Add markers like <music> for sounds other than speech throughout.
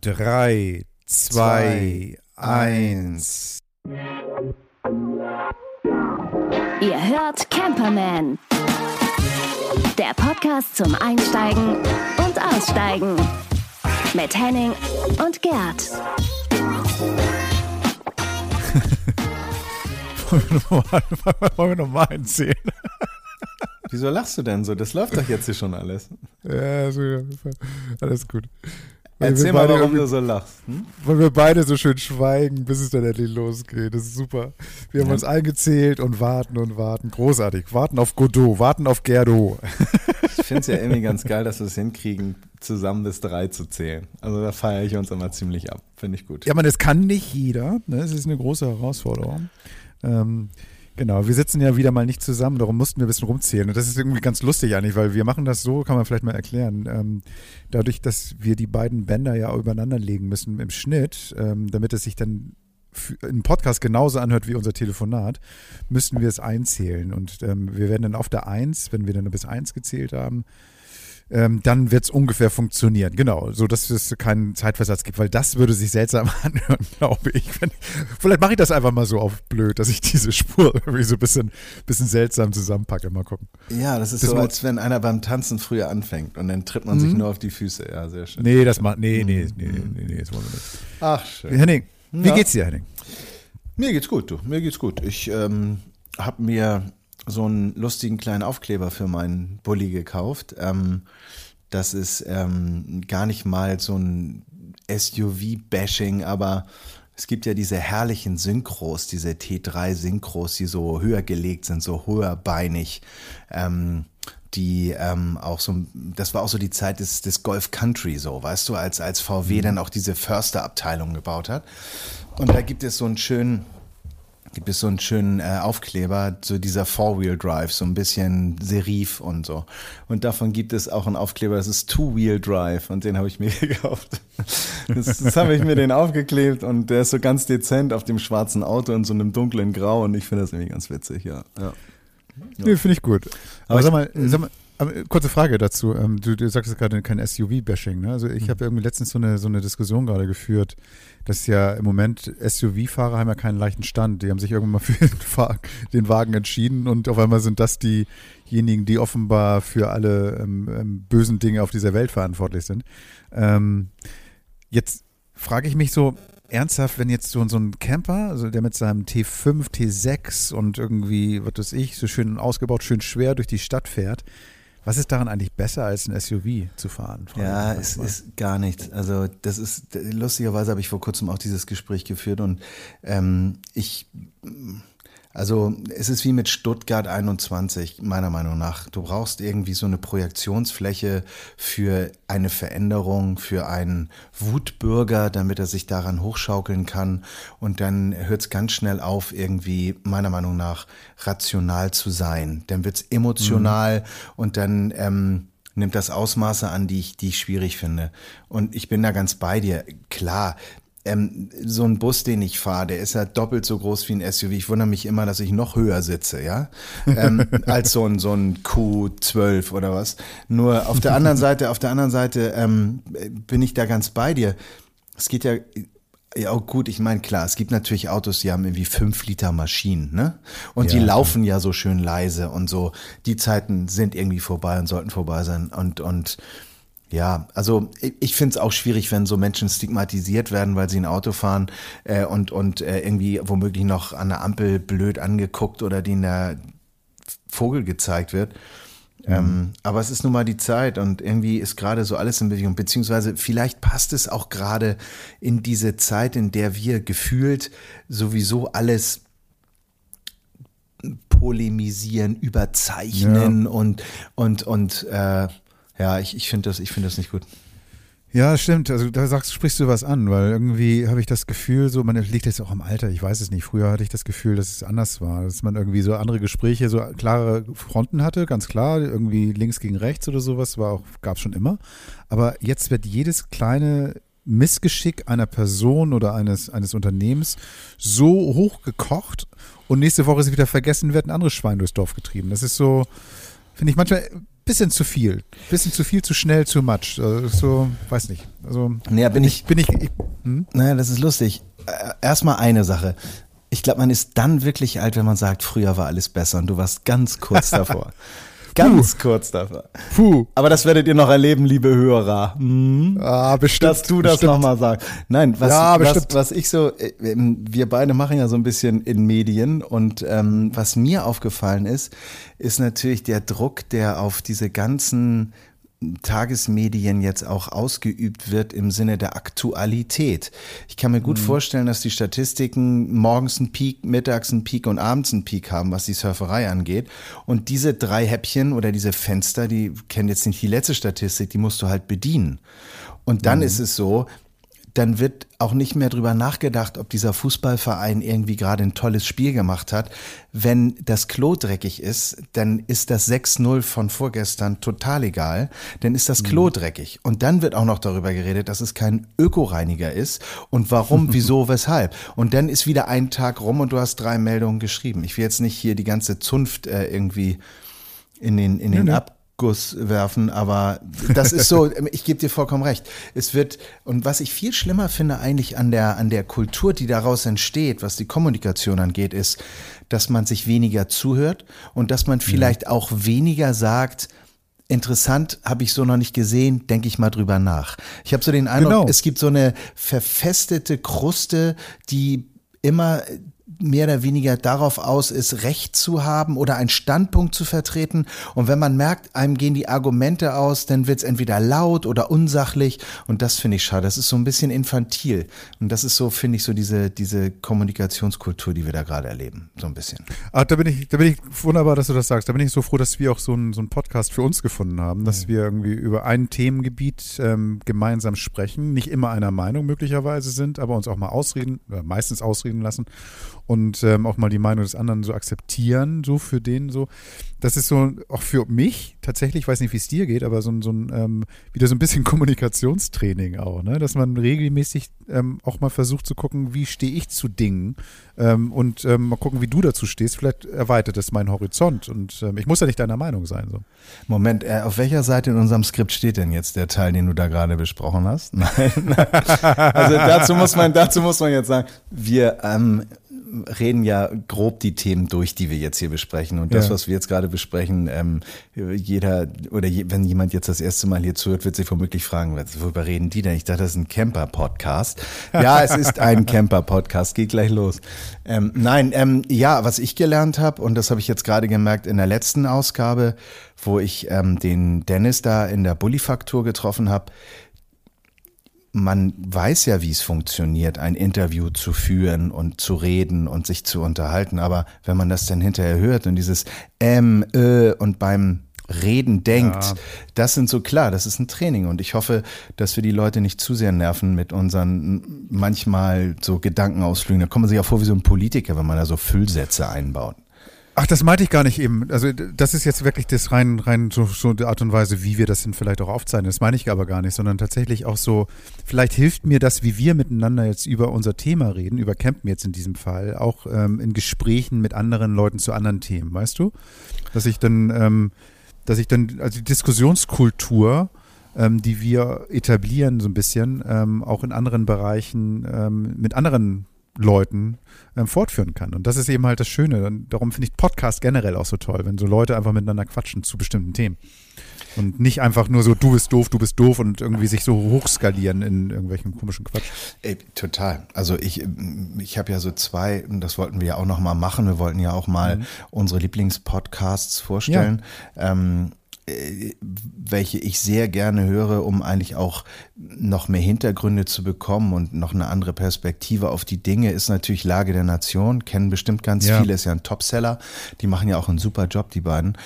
3, 2, 1. Ihr hört Camperman. Der Podcast zum Einsteigen und Aussteigen. Mit Henning und Gerd. <laughs> Wollen wir nochmal einzählen? Wieso lachst du denn so? Das läuft doch jetzt hier schon alles. Ja, so, alles gut. Erzähl mal, warum du so lachst. Hm? Weil wir beide so schön schweigen, bis es dann endlich losgeht. Das ist super. Wir haben ja. uns eingezählt und warten und warten. Großartig. Warten auf Godot, warten auf Gerdo. Ich finde es ja irgendwie ganz geil, dass wir es hinkriegen, zusammen bis drei zu zählen. Also da feiere ich uns immer ziemlich ab. Finde ich gut. Ja, man, das kann nicht jeder. Ne? Das ist eine große Herausforderung. Ähm, Genau, wir sitzen ja wieder mal nicht zusammen, darum mussten wir ein bisschen rumzählen. Und das ist irgendwie ganz lustig eigentlich, weil wir machen das so, kann man vielleicht mal erklären. Ähm, dadurch, dass wir die beiden Bänder ja übereinander legen müssen im Schnitt, ähm, damit es sich dann im Podcast genauso anhört wie unser Telefonat, müssen wir es einzählen. Und ähm, wir werden dann auf der Eins, wenn wir dann bis eins gezählt haben, ähm, dann wird es ungefähr funktionieren. Genau, so dass es keinen Zeitversatz gibt, weil das würde sich seltsam <laughs> anhören, glaube ich. Wenn, vielleicht mache ich das einfach mal so auf blöd, dass ich diese Spur irgendwie so ein bisschen, bisschen seltsam zusammenpacke. Mal gucken. Ja, das ist das so, als wenn einer beim Tanzen früher anfängt und dann tritt man mhm. sich nur auf die Füße. Ja, sehr schön. Nee, das macht, nee, nee, nee, nee, nee, das wollen wir nicht. Ach, schön. Henning, wie ja. geht's dir, Henning? Mir geht's gut, du. Mir geht's gut. Ich ähm, habe mir so einen lustigen kleinen Aufkleber für meinen Bulli gekauft. Ähm, das ist ähm, gar nicht mal so ein SUV-Bashing, aber es gibt ja diese herrlichen Synchros, diese T3-Synchros, die so höher gelegt sind, so höherbeinig. Ähm, die ähm, auch so, das war auch so die Zeit des, des Golf Country, so, weißt du, als, als VW mhm. dann auch diese Förster-Abteilung gebaut hat. Und da gibt es so einen schönen, gibt es so einen schönen äh, Aufkleber, so dieser Four-Wheel-Drive, so ein bisschen Serif und so. Und davon gibt es auch einen Aufkleber, das ist Two-Wheel-Drive und den habe ich mir <laughs> gekauft. Das, das habe ich mir den aufgeklebt und der ist so ganz dezent auf dem schwarzen Auto in so einem dunklen Grau und ich finde das irgendwie ganz witzig, ja. ja. ja. Nee, finde ich gut. Aber, Aber sag, mal, sag mal, kurze Frage dazu. Ähm, du, du sagst gerade kein SUV-Bashing. Ne? Also ich mhm. habe irgendwie letztens so eine, so eine Diskussion gerade geführt, dass ja im Moment SUV-Fahrer haben ja keinen leichten Stand. Die haben sich irgendwann mal <laughs> für den, den Wagen entschieden und auf einmal sind das diejenigen, die offenbar für alle ähm, ähm, bösen Dinge auf dieser Welt verantwortlich sind. Ähm, jetzt frage ich mich so, ernsthaft, wenn jetzt so, so ein Camper, also der mit seinem T5, T6 und irgendwie, was weiß ich, so schön ausgebaut, schön schwer durch die Stadt fährt, was ist daran eigentlich besser, als ein SUV zu fahren? Ja, es ist gar nichts. Also das ist, lustigerweise habe ich vor kurzem auch dieses Gespräch geführt und ähm, ich also es ist wie mit Stuttgart 21, meiner Meinung nach. Du brauchst irgendwie so eine Projektionsfläche für eine Veränderung, für einen Wutbürger, damit er sich daran hochschaukeln kann. Und dann hört es ganz schnell auf, irgendwie, meiner Meinung nach, rational zu sein. Dann wird es emotional mhm. und dann ähm, nimmt das Ausmaße an, die ich, die ich schwierig finde. Und ich bin da ganz bei dir. Klar, ähm, so ein Bus, den ich fahre, der ist ja doppelt so groß wie ein SUV. Ich wundere mich immer, dass ich noch höher sitze, ja, ähm, <laughs> als so ein so ein Q12 oder was. Nur auf der anderen <laughs> Seite, auf der anderen Seite ähm, bin ich da ganz bei dir. Es geht ja ja, oh gut, ich meine, klar, es gibt natürlich Autos, die haben irgendwie fünf Liter Maschinen, ne? Und ja, die laufen ja so schön leise und so. Die Zeiten sind irgendwie vorbei und sollten vorbei sein. Und, und ja, also ich finde es auch schwierig, wenn so Menschen stigmatisiert werden, weil sie ein Auto fahren äh, und, und äh, irgendwie womöglich noch an der Ampel blöd angeguckt oder denen der Vogel gezeigt wird. Mhm. Ähm, aber es ist nun mal die Zeit und irgendwie ist gerade so alles in Bewegung, beziehungsweise vielleicht passt es auch gerade in diese Zeit, in der wir gefühlt sowieso alles polemisieren, überzeichnen ja. und, und, und äh, ja, ich, ich finde das, ich das nicht gut. Ja, stimmt. Also da sagst, sprichst du was an, weil irgendwie habe ich das Gefühl, so, man liegt jetzt auch am Alter, ich weiß es nicht. Früher hatte ich das Gefühl, dass es anders war, dass man irgendwie so andere Gespräche, so klare Fronten hatte, ganz klar, irgendwie links gegen rechts oder sowas, war auch, gab schon immer. Aber jetzt wird jedes kleine Missgeschick einer Person oder eines, eines Unternehmens so hochgekocht und nächste Woche ist wieder vergessen, wird ein anderes Schwein durchs Dorf getrieben. Das ist so, finde ich manchmal bisschen zu viel. Bisschen zu viel, zu schnell, zu much. Also so, weiß nicht. Also, naja, bin ich, bin ich, ich hm? naja, das ist lustig. Äh, erstmal eine Sache. Ich glaube, man ist dann wirklich alt, wenn man sagt, früher war alles besser und du warst ganz kurz <laughs> davor. Ganz Puh. kurz davor. Puh. Aber das werdet ihr noch erleben, liebe Hörer. Hm? Ah, bestimmt. Dass du das nochmal sagst. Nein, was, ja, was, was ich so, äh, wir beide machen ja so ein bisschen in Medien und ähm, was mir aufgefallen ist, ist natürlich der Druck, der auf diese ganzen Tagesmedien jetzt auch ausgeübt wird im Sinne der Aktualität. Ich kann mir gut mhm. vorstellen, dass die Statistiken morgens einen Peak, mittags einen Peak und abends einen Peak haben, was die Surferei angeht. Und diese drei Häppchen oder diese Fenster, die kennen jetzt nicht die letzte Statistik, die musst du halt bedienen. Und dann mhm. ist es so, dann wird auch nicht mehr drüber nachgedacht, ob dieser Fußballverein irgendwie gerade ein tolles Spiel gemacht hat. Wenn das Klo dreckig ist, dann ist das 6-0 von vorgestern total egal, dann ist das Klo mhm. dreckig. Und dann wird auch noch darüber geredet, dass es kein Ökoreiniger ist und warum, <laughs> wieso, weshalb. Und dann ist wieder ein Tag rum und du hast drei Meldungen geschrieben. Ich will jetzt nicht hier die ganze Zunft äh, irgendwie in den, in den nee, Ab Guss werfen, aber das ist so, <laughs> ich gebe dir vollkommen recht. Es wird, und was ich viel schlimmer finde eigentlich an der, an der Kultur, die daraus entsteht, was die Kommunikation angeht, ist, dass man sich weniger zuhört und dass man vielleicht ja. auch weniger sagt, interessant, habe ich so noch nicht gesehen, denke ich mal drüber nach. Ich habe so den Eindruck, genau. es gibt so eine verfestete Kruste, die immer mehr oder weniger darauf aus ist, Recht zu haben oder einen Standpunkt zu vertreten. Und wenn man merkt, einem gehen die Argumente aus, dann wird es entweder laut oder unsachlich. Und das finde ich schade. Das ist so ein bisschen infantil. Und das ist so, finde ich, so diese, diese Kommunikationskultur, die wir da gerade erleben. So ein bisschen. Ah, da bin ich, da bin ich wunderbar, dass du das sagst. Da bin ich so froh, dass wir auch so einen so einen Podcast für uns gefunden haben, dass mhm. wir irgendwie über ein Themengebiet ähm, gemeinsam sprechen, nicht immer einer Meinung möglicherweise sind, aber uns auch mal ausreden, äh, meistens ausreden lassen und ähm, auch mal die Meinung des anderen so akzeptieren, so für den so. Das ist so auch für mich tatsächlich, ich weiß nicht, wie es dir geht, aber so, so ein ähm, wieder so ein bisschen <laughs> Kommunikationstraining auch, ne? Dass man regelmäßig ähm, auch mal versucht zu gucken, wie stehe ich zu Dingen ähm, und ähm, mal gucken, wie du dazu stehst. Vielleicht erweitert es meinen Horizont und ähm, ich muss ja nicht deiner Meinung sein. So. Moment, äh, auf welcher Seite in unserem Skript steht denn jetzt der Teil, den du da gerade besprochen hast? <laughs> Nein. <laughs> also dazu muss man, dazu muss man jetzt sagen, wir ähm, reden ja grob die Themen durch, die wir jetzt hier besprechen. Und das, ja. was wir jetzt gerade besprechen, ähm, jeder oder je, wenn jemand jetzt das erste Mal hier zuhört, wird sich womöglich fragen, worüber reden die denn? Ich dachte, das ist ein Camper-Podcast. Ja, es ist ein <laughs> Camper-Podcast. Geht gleich los. Ähm, nein, ähm, ja, was ich gelernt habe, und das habe ich jetzt gerade gemerkt in der letzten Ausgabe, wo ich ähm, den Dennis da in der Bullifaktur getroffen habe, man weiß ja, wie es funktioniert, ein Interview zu führen und zu reden und sich zu unterhalten. Aber wenn man das dann hinterher hört und dieses M, Ö und beim Reden denkt, ja. das sind so klar, das ist ein Training und ich hoffe, dass wir die Leute nicht zu sehr nerven mit unseren manchmal so Gedankenausflügen. Da kommt man sich auch vor wie so ein Politiker, wenn man da so Füllsätze einbaut. Ach, das meinte ich gar nicht eben. Also das ist jetzt wirklich das rein, rein so, so die Art und Weise, wie wir das denn vielleicht auch aufzeichnen. Das meine ich aber gar nicht, sondern tatsächlich auch so, vielleicht hilft mir das, wie wir miteinander jetzt über unser Thema reden, über Campen jetzt in diesem Fall, auch ähm, in Gesprächen mit anderen Leuten zu anderen Themen, weißt du? Dass ich dann, ähm, dass ich dann, also die Diskussionskultur, ähm, die wir etablieren so ein bisschen, ähm, auch in anderen Bereichen ähm, mit anderen Leuten ähm, fortführen kann. Und das ist eben halt das Schöne. Und darum finde ich Podcast generell auch so toll, wenn so Leute einfach miteinander quatschen zu bestimmten Themen. Und nicht einfach nur so, du bist doof, du bist doof und irgendwie sich so hochskalieren in irgendwelchen komischen Quatsch. Ey, total. Also ich, ich habe ja so zwei, das wollten wir ja auch noch mal machen. Wir wollten ja auch mal mhm. unsere Lieblingspodcasts vorstellen. Ja. Ähm, äh, welche ich sehr gerne höre, um eigentlich auch noch mehr Hintergründe zu bekommen und noch eine andere Perspektive auf die Dinge, ist natürlich Lage der Nation. Kennen bestimmt ganz ja. viele, ist ja ein Topseller. Die machen ja auch einen super Job, die beiden.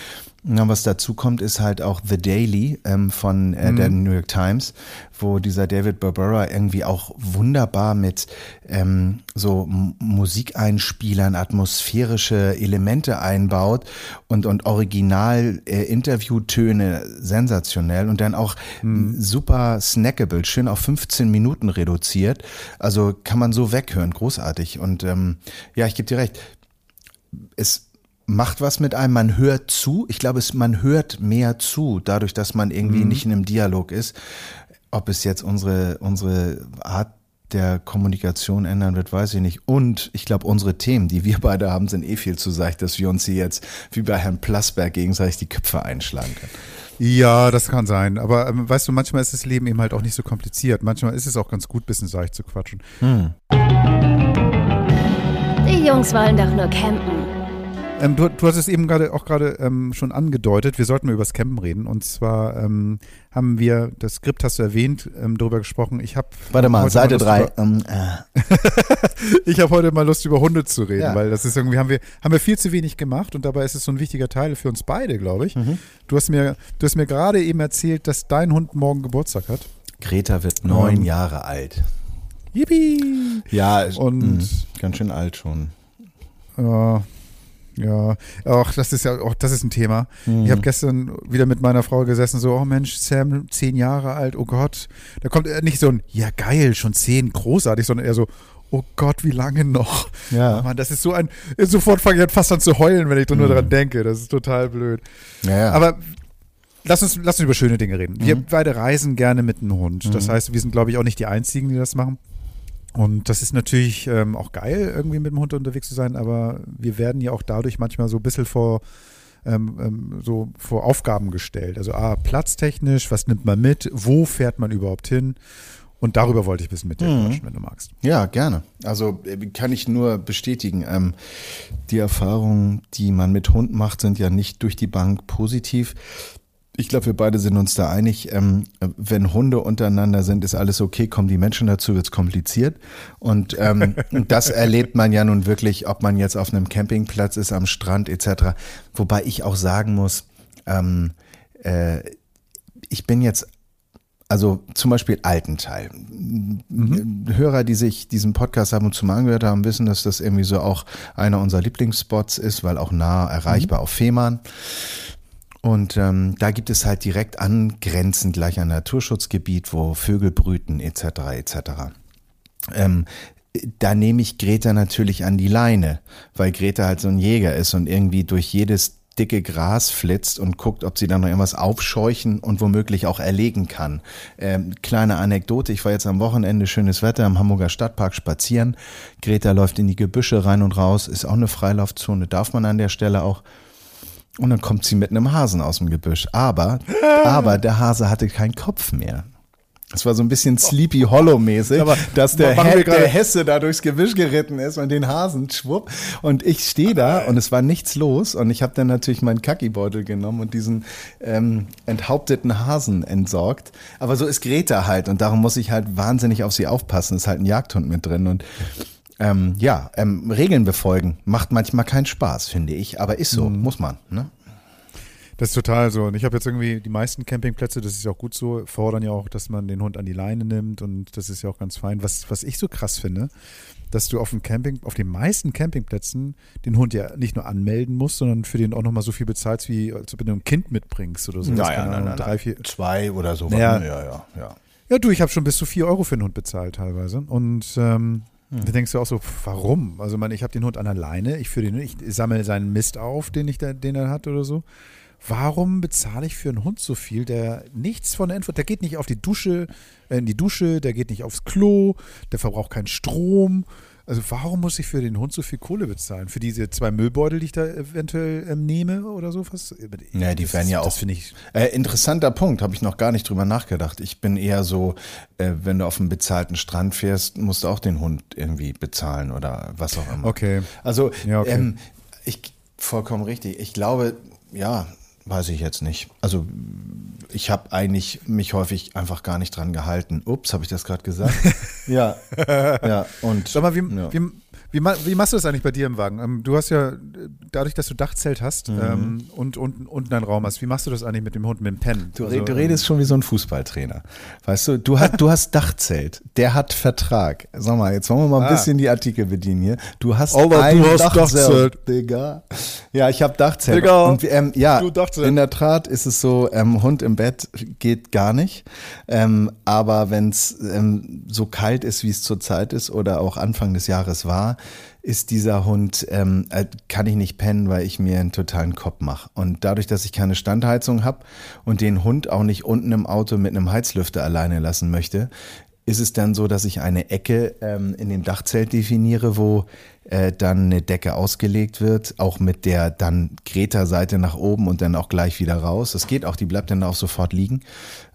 Ja, was dazu kommt, ist halt auch The Daily ähm, von äh, mhm. der New York Times, wo dieser David Barbera irgendwie auch wunderbar mit ähm, so Musikeinspielern, atmosphärische Elemente einbaut und, und original äh, Interviewtöne sensationell und dann auch mhm. super snackable, schön auf 15 Minuten reduziert. Also kann man so weghören, großartig. Und ähm, ja, ich gebe dir recht. Es macht was mit einem, man hört zu. Ich glaube, es, man hört mehr zu, dadurch, dass man irgendwie mhm. nicht in einem Dialog ist. Ob es jetzt unsere, unsere Art der Kommunikation ändern wird, weiß ich nicht. Und ich glaube, unsere Themen, die wir beide haben, sind eh viel zu seicht, dass wir uns hier jetzt wie bei Herrn Plasberg gegenseitig die Köpfe einschlagen können. Ja, das kann sein. Aber ähm, weißt du, manchmal ist das Leben eben halt auch nicht so kompliziert. Manchmal ist es auch ganz gut, bisschen seicht zu quatschen. Hm. Die Jungs wollen doch nur campen. Ähm, du, du hast es eben gerade auch gerade ähm, schon angedeutet, wir sollten mal über das Campen reden. Und zwar ähm, haben wir, das Skript hast du erwähnt, ähm, darüber gesprochen. Ich habe Warte mal, Seite 3. Ähm, äh. <laughs> ich habe heute mal Lust, über Hunde zu reden, ja. weil das ist irgendwie, haben wir, haben wir viel zu wenig gemacht und dabei ist es so ein wichtiger Teil für uns beide, glaube ich. Mhm. Du hast mir, du hast mir gerade eben erzählt, dass dein Hund morgen Geburtstag hat. Greta wird neun um, Jahre alt. Yippie! Ja, und mh, ganz schön alt schon. Ja, ja, auch das ist ja auch das ist ein Thema. Mhm. Ich habe gestern wieder mit meiner Frau gesessen, so, oh Mensch, Sam, zehn Jahre alt, oh Gott. Da kommt nicht so ein, ja geil, schon zehn, großartig, sondern eher so, oh Gott, wie lange noch? Ja. Oh Mann, das ist so ein, sofort fange ich fast an zu heulen, wenn ich nur mhm. daran denke. Das ist total blöd. Ja, ja. Aber lass uns, lass uns über schöne Dinge reden. Mhm. Wir beide reisen gerne mit einem Hund. Das mhm. heißt, wir sind, glaube ich, auch nicht die Einzigen, die das machen. Und das ist natürlich ähm, auch geil, irgendwie mit dem Hund unterwegs zu sein, aber wir werden ja auch dadurch manchmal so ein bisschen vor, ähm, ähm, so vor Aufgaben gestellt. Also ah, platztechnisch, was nimmt man mit, wo fährt man überhaupt hin? Und darüber wollte ich ein bisschen mit dir mhm. quatschen, wenn du magst. Ja, gerne. Also äh, kann ich nur bestätigen. Ähm, die Erfahrungen, die man mit Hund macht, sind ja nicht durch die Bank positiv ich glaube, wir beide sind uns da einig, ähm, wenn Hunde untereinander sind, ist alles okay, kommen die Menschen dazu, wird's kompliziert. Und ähm, <laughs> das erlebt man ja nun wirklich, ob man jetzt auf einem Campingplatz ist, am Strand etc. Wobei ich auch sagen muss, ähm, äh, ich bin jetzt also zum Beispiel Altenteil. Mhm. Hörer, die sich diesen Podcast haben und zu mal angehört haben, wissen, dass das irgendwie so auch einer unserer Lieblingsspots ist, weil auch nah erreichbar mhm. auf Fehmarn. Und ähm, da gibt es halt direkt angrenzend gleich ein Naturschutzgebiet, wo Vögel brüten etc. etc. Ähm, da nehme ich Greta natürlich an die Leine, weil Greta halt so ein Jäger ist und irgendwie durch jedes dicke Gras flitzt und guckt, ob sie dann noch irgendwas aufscheuchen und womöglich auch erlegen kann. Ähm, kleine Anekdote, ich war jetzt am Wochenende, schönes Wetter im Hamburger Stadtpark spazieren. Greta läuft in die Gebüsche rein und raus, ist auch eine Freilaufzone, darf man an der Stelle auch. Und dann kommt sie mit einem Hasen aus dem Gebüsch. Aber, <laughs> aber der Hase hatte keinen Kopf mehr. Es war so ein bisschen Sleepy Hollow mäßig, aber dass der, He der Hesse da durchs Gebüsch geritten ist und den Hasen schwupp. Und ich stehe da und es war nichts los. Und ich habe dann natürlich meinen Kackibeutel genommen und diesen ähm, enthaupteten Hasen entsorgt. Aber so ist Greta halt und darum muss ich halt wahnsinnig auf sie aufpassen. Ist halt ein Jagdhund mit drin. Und ähm, ja, ähm, Regeln befolgen macht manchmal keinen Spaß, finde ich, aber ist so, mhm. muss man. Ne? Das ist total so. Und ich habe jetzt irgendwie die meisten Campingplätze, das ist ja auch gut so, fordern ja auch, dass man den Hund an die Leine nimmt und das ist ja auch ganz fein. Was, was ich so krass finde, dass du auf dem Camping, auf den meisten Campingplätzen den Hund ja nicht nur anmelden musst, sondern für den auch nochmal so viel bezahlst, wie als ob du ein Kind mitbringst oder so. Naja, nein, nein, drei, vier. Zwei oder so. Naja, ja, ja, ja. Ja, du, ich habe schon bis zu vier Euro für einen Hund bezahlt teilweise. Und ähm, hm. Da denkst du auch so, warum? Also man, ich habe den Hund an der Leine, ich führe den, ich sammle seinen Mist auf, den ich da, den er hat oder so. Warum bezahle ich für einen Hund so viel, der nichts von der Info, der geht nicht auf die Dusche, äh, in die Dusche, der geht nicht aufs Klo, der verbraucht keinen Strom, also warum muss ich für den Hund so viel Kohle bezahlen? Für diese zwei Müllbeutel, die ich da eventuell ähm, nehme oder so was? Ja, die werden ja auch. Das finde ich. Äh, interessanter Punkt, habe ich noch gar nicht drüber nachgedacht. Ich bin eher so, äh, wenn du auf einen bezahlten Strand fährst, musst du auch den Hund irgendwie bezahlen oder was auch immer. Okay. Also ja, okay. Ähm, ich vollkommen richtig. Ich glaube, ja, weiß ich jetzt nicht. Also ich habe eigentlich mich häufig einfach gar nicht dran gehalten. Ups, habe ich das gerade gesagt? <laughs> ja, ja. Und sag mal, wie, ja. wie, wie, wie, machst du das eigentlich bei dir im Wagen? Ähm, du hast ja, dadurch, dass du Dachzelt hast mhm. ähm, und, und unten einen Raum hast, wie machst du das eigentlich mit dem Hund, mit dem Pen? Du, also, du redest schon wie so ein Fußballtrainer. Weißt du, du, hast, du hast Dachzelt, der hat Vertrag. Sag mal, jetzt wollen wir mal ein ah. bisschen die Artikel bedienen hier. Du hast Aber ein du hast Dachzelt. Dachzelt. Digga. Ja, ich habe Dachzelt. Digga, und, ähm, ja, in der Tat ist es so, ähm, Hund im Bett geht gar nicht. Ähm, aber wenn es ähm, so kalt ist, wie es zurzeit ist oder auch Anfang des Jahres war, ist dieser Hund, ähm, äh, kann ich nicht pennen, weil ich mir einen totalen Kopf mache. Und dadurch, dass ich keine Standheizung habe und den Hund auch nicht unten im Auto mit einem Heizlüfter alleine lassen möchte, ist es dann so, dass ich eine Ecke ähm, in dem Dachzelt definiere, wo äh, dann eine Decke ausgelegt wird, auch mit der dann Greta-Seite nach oben und dann auch gleich wieder raus. Das geht auch, die bleibt dann auch sofort liegen.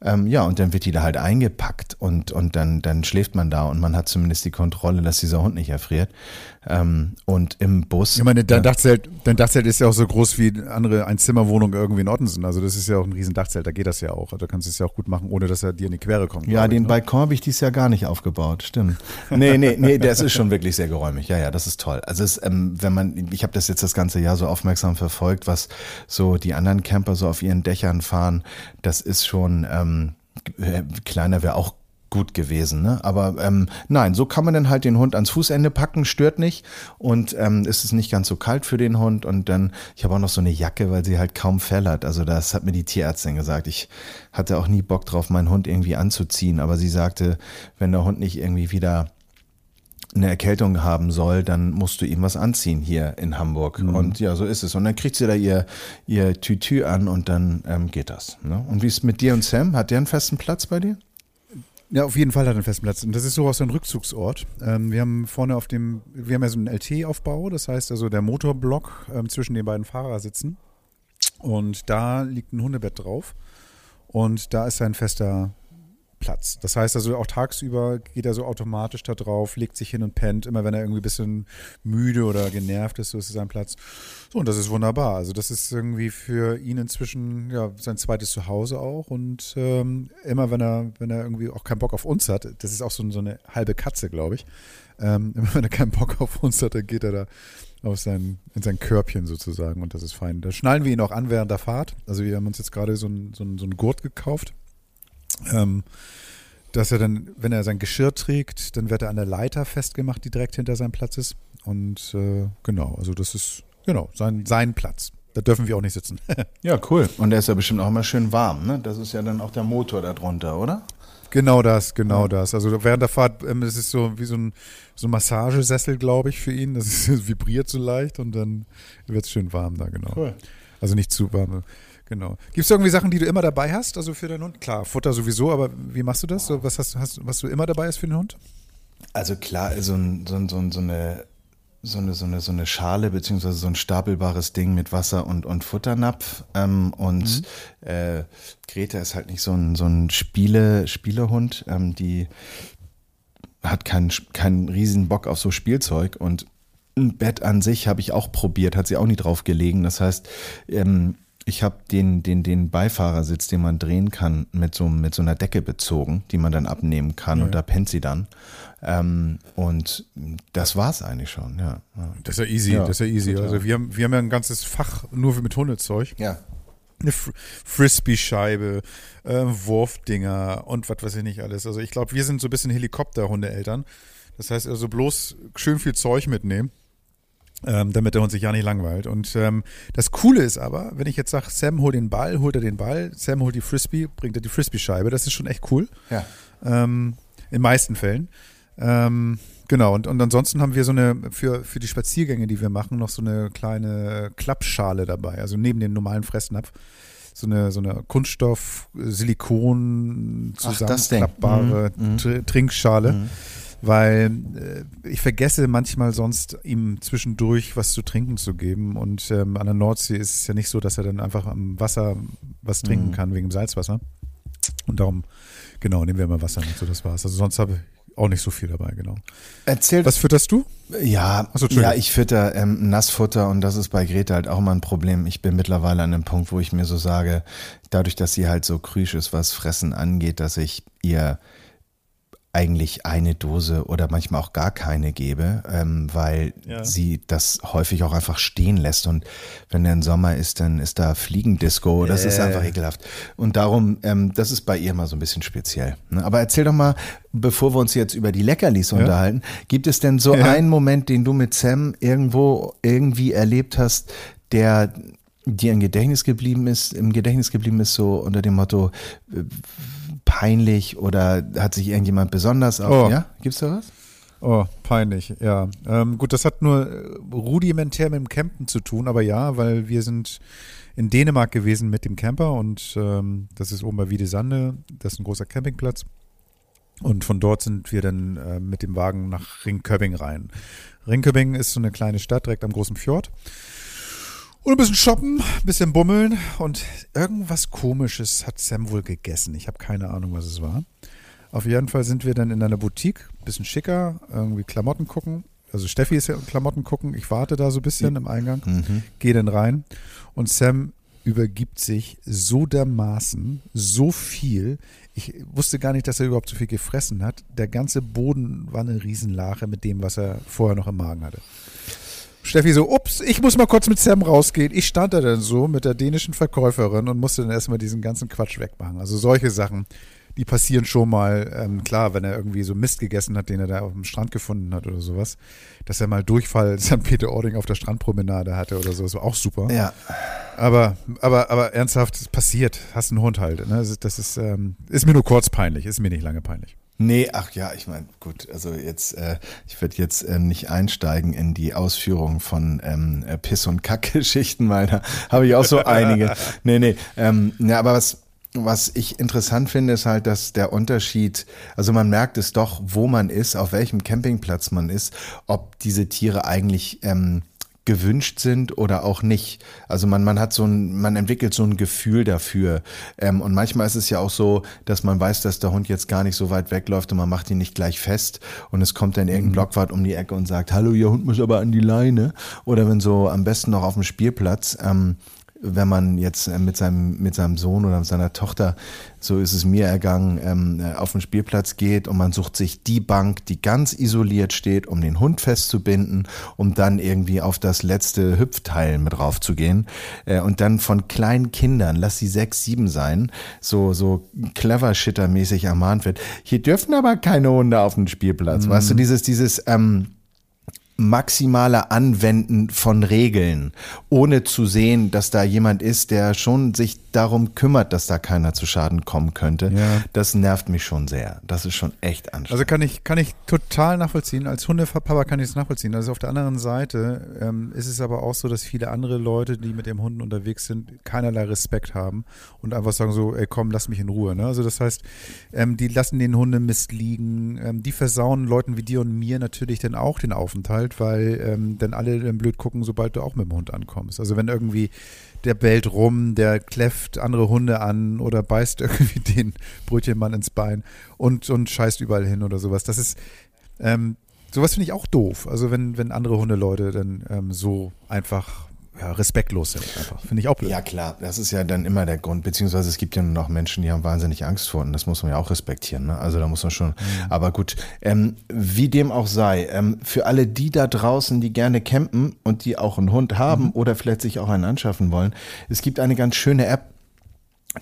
Ähm, ja, und dann wird die da halt eingepackt und, und dann, dann schläft man da und man hat zumindest die Kontrolle, dass dieser Hund nicht erfriert. Ähm, und im Bus. Ich meine, dein Dachzelt, dein Dachzelt ist ja auch so groß wie andere Einzimmerwohnungen irgendwie in Ottensen. Also das ist ja auch ein riesen Dachzelt, da geht das ja auch. Da kannst du es ja auch gut machen, ohne dass er dir in die Quere kommt. Ja, den ich, ne? Balkon habe ich dies Jahr gar nicht aufgebaut, stimmt. Nee, nee, nee, das ist schon wirklich sehr geräumig. Ja, ja, das ist toll. Also es, ähm, wenn man, ich habe das jetzt das ganze Jahr so aufmerksam verfolgt, was so die anderen Camper so auf ihren Dächern fahren, das ist schon ähm, äh, kleiner wäre auch gut gewesen. Ne? Aber ähm, nein, so kann man dann halt den Hund ans Fußende packen, stört nicht und ähm, ist es nicht ganz so kalt für den Hund. Und dann, ich habe auch noch so eine Jacke, weil sie halt kaum Fell hat. Also das hat mir die Tierärztin gesagt. Ich hatte auch nie Bock drauf, meinen Hund irgendwie anzuziehen. Aber sie sagte, wenn der Hund nicht irgendwie wieder eine Erkältung haben soll, dann musst du ihm was anziehen hier in Hamburg. Mhm. Und ja, so ist es. Und dann kriegt sie da ihr, ihr Tütü an und dann ähm, geht das. Ne? Und wie ist es mit dir und Sam? Hat der einen festen Platz bei dir? Ja, auf jeden Fall hat er einen festen Platz. Und das ist so aus so ein Rückzugsort. Ähm, wir haben vorne auf dem, wir haben ja so einen LT-Aufbau, das heißt also der Motorblock ähm, zwischen den beiden Fahrersitzen. Und da liegt ein Hundebett drauf. Und da ist ein fester Platz. Das heißt also auch tagsüber geht er so automatisch da drauf, legt sich hin und pennt, immer wenn er irgendwie ein bisschen müde oder genervt ist, so ist es sein Platz. So, und das ist wunderbar. Also das ist irgendwie für ihn inzwischen ja sein zweites Zuhause auch. Und ähm, immer wenn er, wenn er irgendwie auch keinen Bock auf uns hat, das ist auch so, so eine halbe Katze, glaube ich. Ähm, <laughs> immer wenn er keinen Bock auf uns hat, dann geht er da auf sein, in sein Körbchen sozusagen und das ist fein. Da schnallen wir ihn auch an während der Fahrt. Also wir haben uns jetzt gerade so ein, so so ein Gurt gekauft ähm, dass er dann, wenn er sein Geschirr trägt, dann wird er an der Leiter festgemacht, die direkt hinter seinem Platz ist. Und äh, genau, also das ist genau sein, sein Platz. Da dürfen wir auch nicht sitzen. <laughs> ja, cool. Und der ist ja bestimmt auch immer schön warm, ne? Das ist ja dann auch der Motor darunter, oder? Genau das, genau ja. das. Also während der Fahrt, ähm, es ist so wie so ein, so ein Massagesessel, glaube ich, für ihn. Das ist, <laughs> vibriert so leicht und dann wird es schön warm da, genau. Cool. Also nicht zu warm. Genau. Gibt es irgendwie Sachen, die du immer dabei hast, also für deinen Hund? Klar, Futter sowieso, aber wie machst du das? So, was hast, hast was du immer dabei hast für den Hund? Also klar, so, ein, so, ein, so, ein, so eine so eine, so eine, so eine Schale beziehungsweise so ein stapelbares Ding mit Wasser und, und Futternapf. Ähm, und mhm. äh, Greta ist halt nicht so ein, so ein Spiele, Spielehund. Ähm, die hat keinen, keinen riesen Bock auf so Spielzeug und ein Bett an sich habe ich auch probiert, hat sie auch nie drauf gelegen. Das heißt, ähm, ich habe den, den, den Beifahrersitz, den man drehen kann, mit so, mit so einer Decke bezogen, die man dann abnehmen kann ja. und da pennt sie dann. Ähm, und das war es eigentlich schon, ja. Das ist ja easy, ja, das ist ja easy. Total. Also wir haben, wir haben ja ein ganzes Fach nur mit Hundezeug. Ja. Eine Frisbee-Scheibe, äh, Wurfdinger und was weiß ich nicht alles. Also ich glaube, wir sind so ein bisschen Helikopter-Hundeeltern. Das heißt also bloß schön viel Zeug mitnehmen ähm, damit der Hund sich ja nicht langweilt. Und ähm, das Coole ist aber, wenn ich jetzt sage, Sam holt den Ball, holt er den Ball, Sam holt die Frisbee, bringt er die Frisbee-Scheibe, das ist schon echt cool. Ja. Ähm, in meisten Fällen. Ähm, genau, und, und ansonsten haben wir so eine, für, für die Spaziergänge, die wir machen, noch so eine kleine Klappschale dabei, also neben dem normalen Fressnapf. So eine, so eine Kunststoff, Silikon, zusammenklappbare mhm. Trinkschale. Mhm weil äh, ich vergesse manchmal sonst ihm zwischendurch was zu trinken zu geben und ähm, an der Nordsee ist es ja nicht so, dass er dann einfach am Wasser was trinken mhm. kann wegen dem Salzwasser und darum genau nehmen wir immer Wasser mit, so das war's. Also sonst habe ich auch nicht so viel dabei, genau. Erzähl. Was fütterst du? Ja, so, ja, ich fütter ähm, Nassfutter und das ist bei Greta halt auch mal ein Problem. Ich bin mittlerweile an dem Punkt, wo ich mir so sage, dadurch, dass sie halt so krüsch ist, was Fressen angeht, dass ich ihr eigentlich eine Dose oder manchmal auch gar keine gebe, ähm, weil ja. sie das häufig auch einfach stehen lässt. Und wenn der Sommer ist, dann ist da Fliegendisco. Das yeah. ist einfach ekelhaft. Und darum, ähm, das ist bei ihr mal so ein bisschen speziell. Ne? Aber erzähl doch mal, bevor wir uns jetzt über die Leckerlis ja. unterhalten, gibt es denn so ja. einen Moment, den du mit Sam irgendwo irgendwie erlebt hast, der dir im Gedächtnis geblieben ist, im Gedächtnis geblieben ist, so unter dem Motto, peinlich oder hat sich irgendjemand besonders auf, oh. ja? Gibt's da was? Oh, peinlich, ja. Ähm, gut, das hat nur äh, rudimentär mit dem Campen zu tun, aber ja, weil wir sind in Dänemark gewesen mit dem Camper und ähm, das ist oben bei Wiedesande, das ist ein großer Campingplatz. Und von dort sind wir dann äh, mit dem Wagen nach Ringköbing rein. Ringköbing ist so eine kleine Stadt direkt am großen Fjord. Und ein bisschen shoppen, ein bisschen bummeln und irgendwas komisches hat Sam wohl gegessen. Ich habe keine Ahnung, was es war. Auf jeden Fall sind wir dann in einer Boutique, bisschen schicker, irgendwie Klamotten gucken. Also Steffi ist ja Klamotten gucken, ich warte da so ein bisschen im Eingang, Mhm. gehe dann rein und Sam übergibt sich so dermaßen, so viel. Ich wusste gar nicht, dass er überhaupt so viel gefressen hat. Der ganze Boden war eine Riesenlache mit dem, was er vorher noch im Magen hatte. Steffi so, ups, ich muss mal kurz mit Sam rausgehen. Ich stand da dann so mit der dänischen Verkäuferin und musste dann erstmal diesen ganzen Quatsch wegmachen. Also solche Sachen, die passieren schon mal, ähm, klar, wenn er irgendwie so Mist gegessen hat, den er da auf dem Strand gefunden hat oder sowas, dass er mal Durchfall St. Peter-Ording auf der Strandpromenade hatte oder so, das war auch super. Ja, Aber, aber, aber ernsthaft, es passiert. Hast einen Hund halt. Ne? Das ist, das ist, ähm, ist mir nur kurz peinlich, ist mir nicht lange peinlich. Nee, ach ja, ich meine, gut, also jetzt, äh, ich werde jetzt äh, nicht einsteigen in die Ausführung von ähm, äh, Piss- und Kack-Geschichten, weil da habe ich auch so einige. <laughs> Nee, nee, ähm, ja, aber was, was ich interessant finde, ist halt, dass der Unterschied, also man merkt es doch, wo man ist, auf welchem Campingplatz man ist, ob diese Tiere eigentlich ähm, gewünscht sind oder auch nicht. Also man, man hat so ein, man entwickelt so ein Gefühl dafür. Ähm, und manchmal ist es ja auch so, dass man weiß, dass der Hund jetzt gar nicht so weit wegläuft und man macht ihn nicht gleich fest und es kommt dann irgendein Blockwart um die Ecke und sagt, hallo, Ihr Hund muss aber an die Leine. Oder wenn so am besten noch auf dem Spielplatz, ähm, wenn man jetzt äh, mit seinem, mit seinem Sohn oder mit seiner Tochter, so ist es mir ergangen, ähm, äh, auf den Spielplatz geht und man sucht sich die Bank, die ganz isoliert steht, um den Hund festzubinden, um dann irgendwie auf das letzte Hüpfteil mit raufzugehen äh, und dann von kleinen Kindern, lass sie sechs, sieben sein, so, so clever mäßig ermahnt wird. Hier dürfen aber keine Hunde auf den Spielplatz. Weißt du, dieses, dieses, ähm, maximale Anwenden von Regeln, ohne zu sehen, dass da jemand ist, der schon sich darum kümmert, dass da keiner zu Schaden kommen könnte. Ja. Das nervt mich schon sehr. Das ist schon echt anstrengend. Also kann ich, kann ich total nachvollziehen. Als Hundepapa kann ich es nachvollziehen. Also auf der anderen Seite ähm, ist es aber auch so, dass viele andere Leute, die mit ihren Hunden unterwegs sind, keinerlei Respekt haben und einfach sagen so, ey komm, lass mich in Ruhe. Ne? Also das heißt, ähm, die lassen den Hundemist liegen, ähm, die versauen Leuten wie dir und mir natürlich dann auch den Aufenthalt, weil ähm, dann alle dann blöd gucken, sobald du auch mit dem Hund ankommst. Also wenn irgendwie der bellt rum, der kläfft andere Hunde an oder beißt <laughs> irgendwie den Brötchenmann ins Bein und, und scheißt überall hin oder sowas. Das ist, ähm, sowas finde ich auch doof. Also wenn, wenn andere Hundeleute dann ähm, so einfach ja, respektlos sind, einfach. Finde ich auch blöd. Ja, klar, das ist ja dann immer der Grund, beziehungsweise es gibt ja noch Menschen, die haben wahnsinnig Angst vor und das muss man ja auch respektieren. Ne? Also da muss man schon, aber gut, ähm, wie dem auch sei, ähm, für alle die da draußen, die gerne campen und die auch einen Hund haben oder vielleicht sich auch einen anschaffen wollen, es gibt eine ganz schöne App,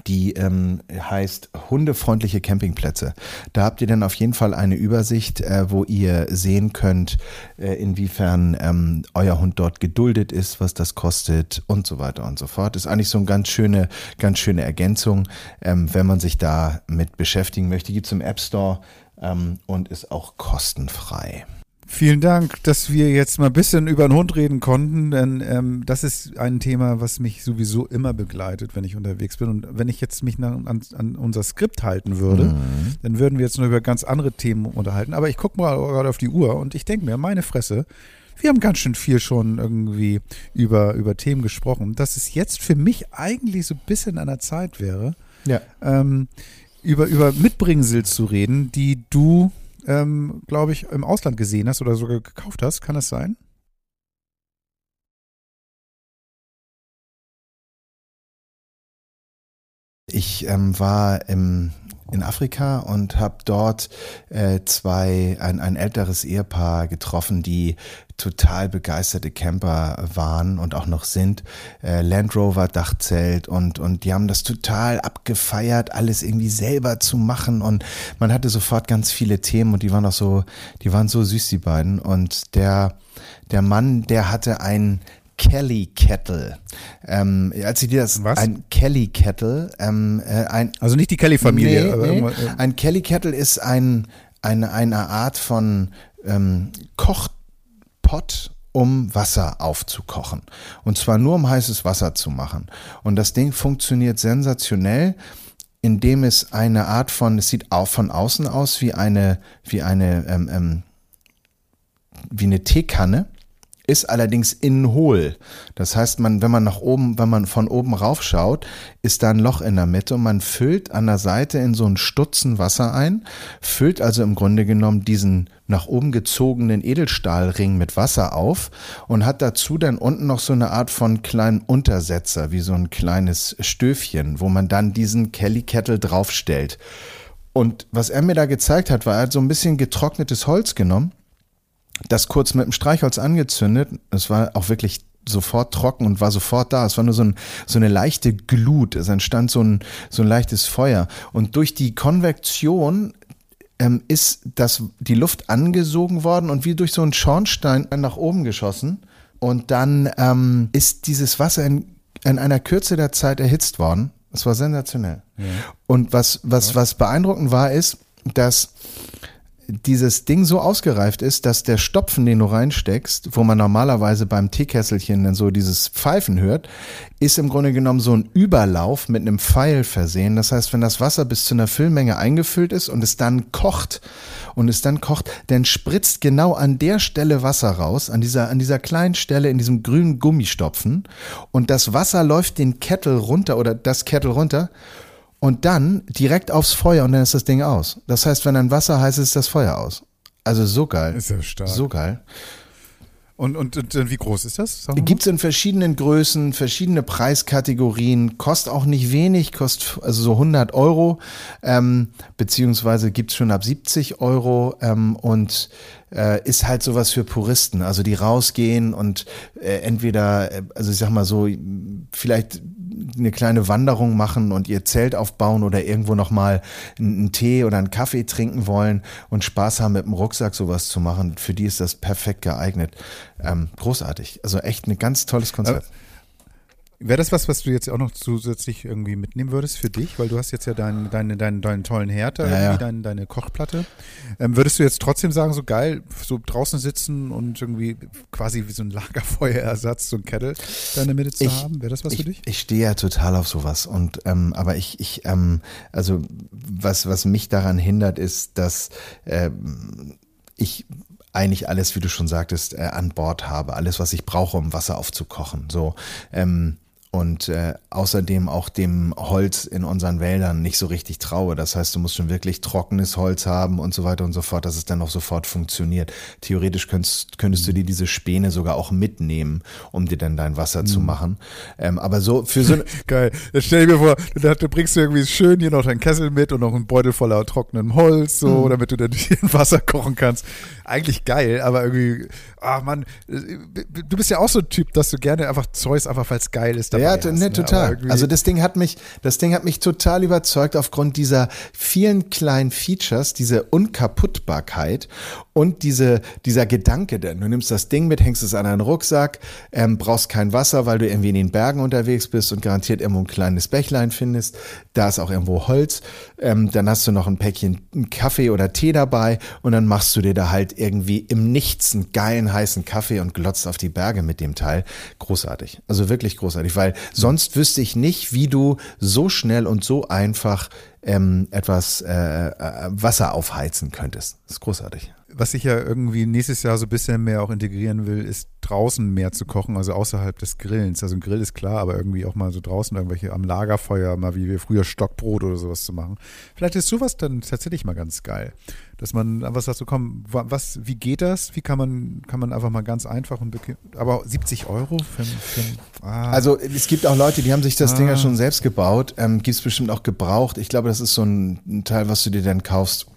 die ähm, heißt hundefreundliche Campingplätze. Da habt ihr dann auf jeden Fall eine Übersicht, äh, wo ihr sehen könnt, äh, inwiefern ähm, euer Hund dort geduldet ist, was das kostet und so weiter und so fort. Ist eigentlich so eine ganz schöne, ganz schöne Ergänzung, ähm, wenn man sich da mit beschäftigen möchte. Gibt es im App Store ähm, und ist auch kostenfrei. Vielen Dank, dass wir jetzt mal ein bisschen über den Hund reden konnten, denn ähm, das ist ein Thema, was mich sowieso immer begleitet, wenn ich unterwegs bin. Und wenn ich jetzt mich an, an unser Skript halten würde, dann würden wir jetzt nur über ganz andere Themen unterhalten. Aber ich gucke mal gerade auf die Uhr und ich denke mir, meine Fresse, wir haben ganz schön viel schon irgendwie über, über Themen gesprochen, dass es jetzt für mich eigentlich so ein bisschen an der Zeit wäre, Ja. ähm, über, über Mitbringsel zu reden, die du, ähm, glaube ich, im Ausland gesehen hast oder sogar gekauft hast. Kann das sein? Ich ähm, war im, in Afrika und habe dort äh, zwei, ein, ein älteres Ehepaar getroffen, die total begeisterte Camper waren und auch noch sind. Äh, Land Rover Dachzelt und, und die haben das total abgefeiert, alles irgendwie selber zu machen und man hatte sofort ganz viele Themen und die waren auch so, die waren so süß, die beiden. Und der, der Mann, der hatte ein Kelly Kettle. Ähm, als sie dir das Was? ein Kelly Kettle, ähm, äh, ein Also nicht die Kelly-Familie. Nee, aber nee. irgendwas- äh, Ein Kelly Kettle ist ein eine, eine Art von ähm, Kochpott, um Wasser aufzukochen. Und zwar nur um heißes Wasser zu machen. Und das Ding funktioniert sensationell, indem es eine Art von, es sieht auch von außen aus wie eine, wie eine, ähm, ähm, wie eine Teekanne ist allerdings innen hohl. Das heißt, man, wenn man nach oben, wenn man von oben raufschaut, ist da ein Loch in der Mitte und man füllt an der Seite in so einen Stutzen Wasser ein, füllt also im Grunde genommen diesen nach oben gezogenen Edelstahlring mit Wasser auf und hat dazu dann unten noch so eine Art von kleinen Untersetzer, wie so ein kleines Stöfchen, wo man dann diesen Kelly Kettle draufstellt. Und was er mir da gezeigt hat, war, er hat so ein bisschen getrocknetes Holz genommen das kurz mit dem Streichholz angezündet. Es war auch wirklich sofort trocken und war sofort da. Es war nur so, ein, so eine leichte Glut. Es entstand so ein, so ein leichtes Feuer. Und durch die Konvektion ähm, ist das, die Luft angesogen worden und wie durch so einen Schornstein nach oben geschossen. Und dann ähm, ist dieses Wasser in, in einer Kürze der Zeit erhitzt worden. Es war sensationell. Ja. Und was, was, was beeindruckend war, ist, dass dieses Ding so ausgereift ist, dass der Stopfen, den du reinsteckst, wo man normalerweise beim Teekesselchen dann so dieses Pfeifen hört, ist im Grunde genommen so ein Überlauf mit einem Pfeil versehen. Das heißt, wenn das Wasser bis zu einer Füllmenge eingefüllt ist und es dann kocht und es dann kocht, dann spritzt genau an der Stelle Wasser raus, an dieser, an dieser kleinen Stelle in diesem grünen Gummistopfen und das Wasser läuft den Kettel runter oder das Kettel runter und dann direkt aufs Feuer und dann ist das Ding aus. Das heißt, wenn ein Wasser heiß ist, ist das Feuer aus. Also so geil. Ist ja stark. So geil. Und, und, und wie groß ist das? Gibt es in verschiedenen Größen, verschiedene Preiskategorien, kostet auch nicht wenig, kostet also so 100 Euro, ähm, beziehungsweise gibt es schon ab 70 Euro ähm, und äh, ist halt sowas für Puristen, also die rausgehen und äh, entweder, äh, also ich sag mal so, vielleicht eine kleine Wanderung machen und ihr Zelt aufbauen oder irgendwo nochmal einen Tee oder einen Kaffee trinken wollen und Spaß haben mit dem Rucksack sowas zu machen, für die ist das perfekt geeignet. Ähm, großartig. Also echt ein ganz tolles Konzept. Aber Wäre das was, was du jetzt auch noch zusätzlich irgendwie mitnehmen würdest für dich? Weil du hast jetzt ja deinen, deinen, deinen, deinen tollen Herd, ja, ja. Deine, deine Kochplatte. Ähm, würdest du jetzt trotzdem sagen, so geil, so draußen sitzen und irgendwie quasi wie so ein Lagerfeuerersatz, so ein Kettle da in der Mitte zu ich, haben? Wäre das was ich, für dich? Ich stehe ja total auf sowas. Und ähm, aber ich, ich, ähm, also was, was mich daran hindert, ist, dass ähm, ich eigentlich alles, wie du schon sagtest, äh, an Bord habe. Alles, was ich brauche, um Wasser aufzukochen. So, ähm, und äh, außerdem auch dem Holz in unseren Wäldern nicht so richtig traue. Das heißt, du musst schon wirklich trockenes Holz haben und so weiter und so fort, dass es dann auch sofort funktioniert. Theoretisch könntest, könntest du dir diese Späne sogar auch mitnehmen, um dir dann dein Wasser mhm. zu machen. Ähm, aber so für so <laughs> Geil. Jetzt stell dir mir vor, du, bringst du irgendwie schön hier noch deinen Kessel mit und noch einen Beutel voller trockenem Holz, so, mhm. damit du dann hier <laughs> Wasser kochen kannst. Eigentlich geil, aber irgendwie, ach man, du bist ja auch so ein Typ, dass du gerne einfach Zeus einfach, weil es geil ist, ja, ne, ne, total. Also das Ding hat mich, das Ding hat mich total überzeugt aufgrund dieser vielen kleinen Features, diese Unkaputtbarkeit und diese, dieser Gedanke, denn du nimmst das Ding mit, hängst es an einen Rucksack, ähm, brauchst kein Wasser, weil du irgendwie in den Bergen unterwegs bist und garantiert irgendwo ein kleines Bächlein findest. Da ist auch irgendwo Holz. Ähm, dann hast du noch ein Päckchen Kaffee oder Tee dabei und dann machst du dir da halt irgendwie im Nichts einen geilen heißen Kaffee und glotzt auf die Berge mit dem Teil. Großartig. Also wirklich großartig, weil sonst wüsste ich nicht, wie du so schnell und so einfach ähm, etwas äh, äh Wasser aufheizen könntest. Das ist großartig was ich ja irgendwie nächstes Jahr so ein bisschen mehr auch integrieren will, ist draußen mehr zu kochen, also außerhalb des Grillens. Also ein Grill ist klar, aber irgendwie auch mal so draußen irgendwelche am Lagerfeuer, mal wie wir früher Stockbrot oder sowas zu machen. Vielleicht ist sowas dann tatsächlich mal ganz geil. Dass man einfach sagt, so komm, was, wie geht das? Wie kann man, kann man einfach mal ganz einfach und aber 70 Euro für, für ah. Also es gibt auch Leute, die haben sich das ah. Ding ja ah. schon selbst gebaut. Ähm, gibt es bestimmt auch gebraucht. Ich glaube, das ist so ein, ein Teil, was du dir dann kaufst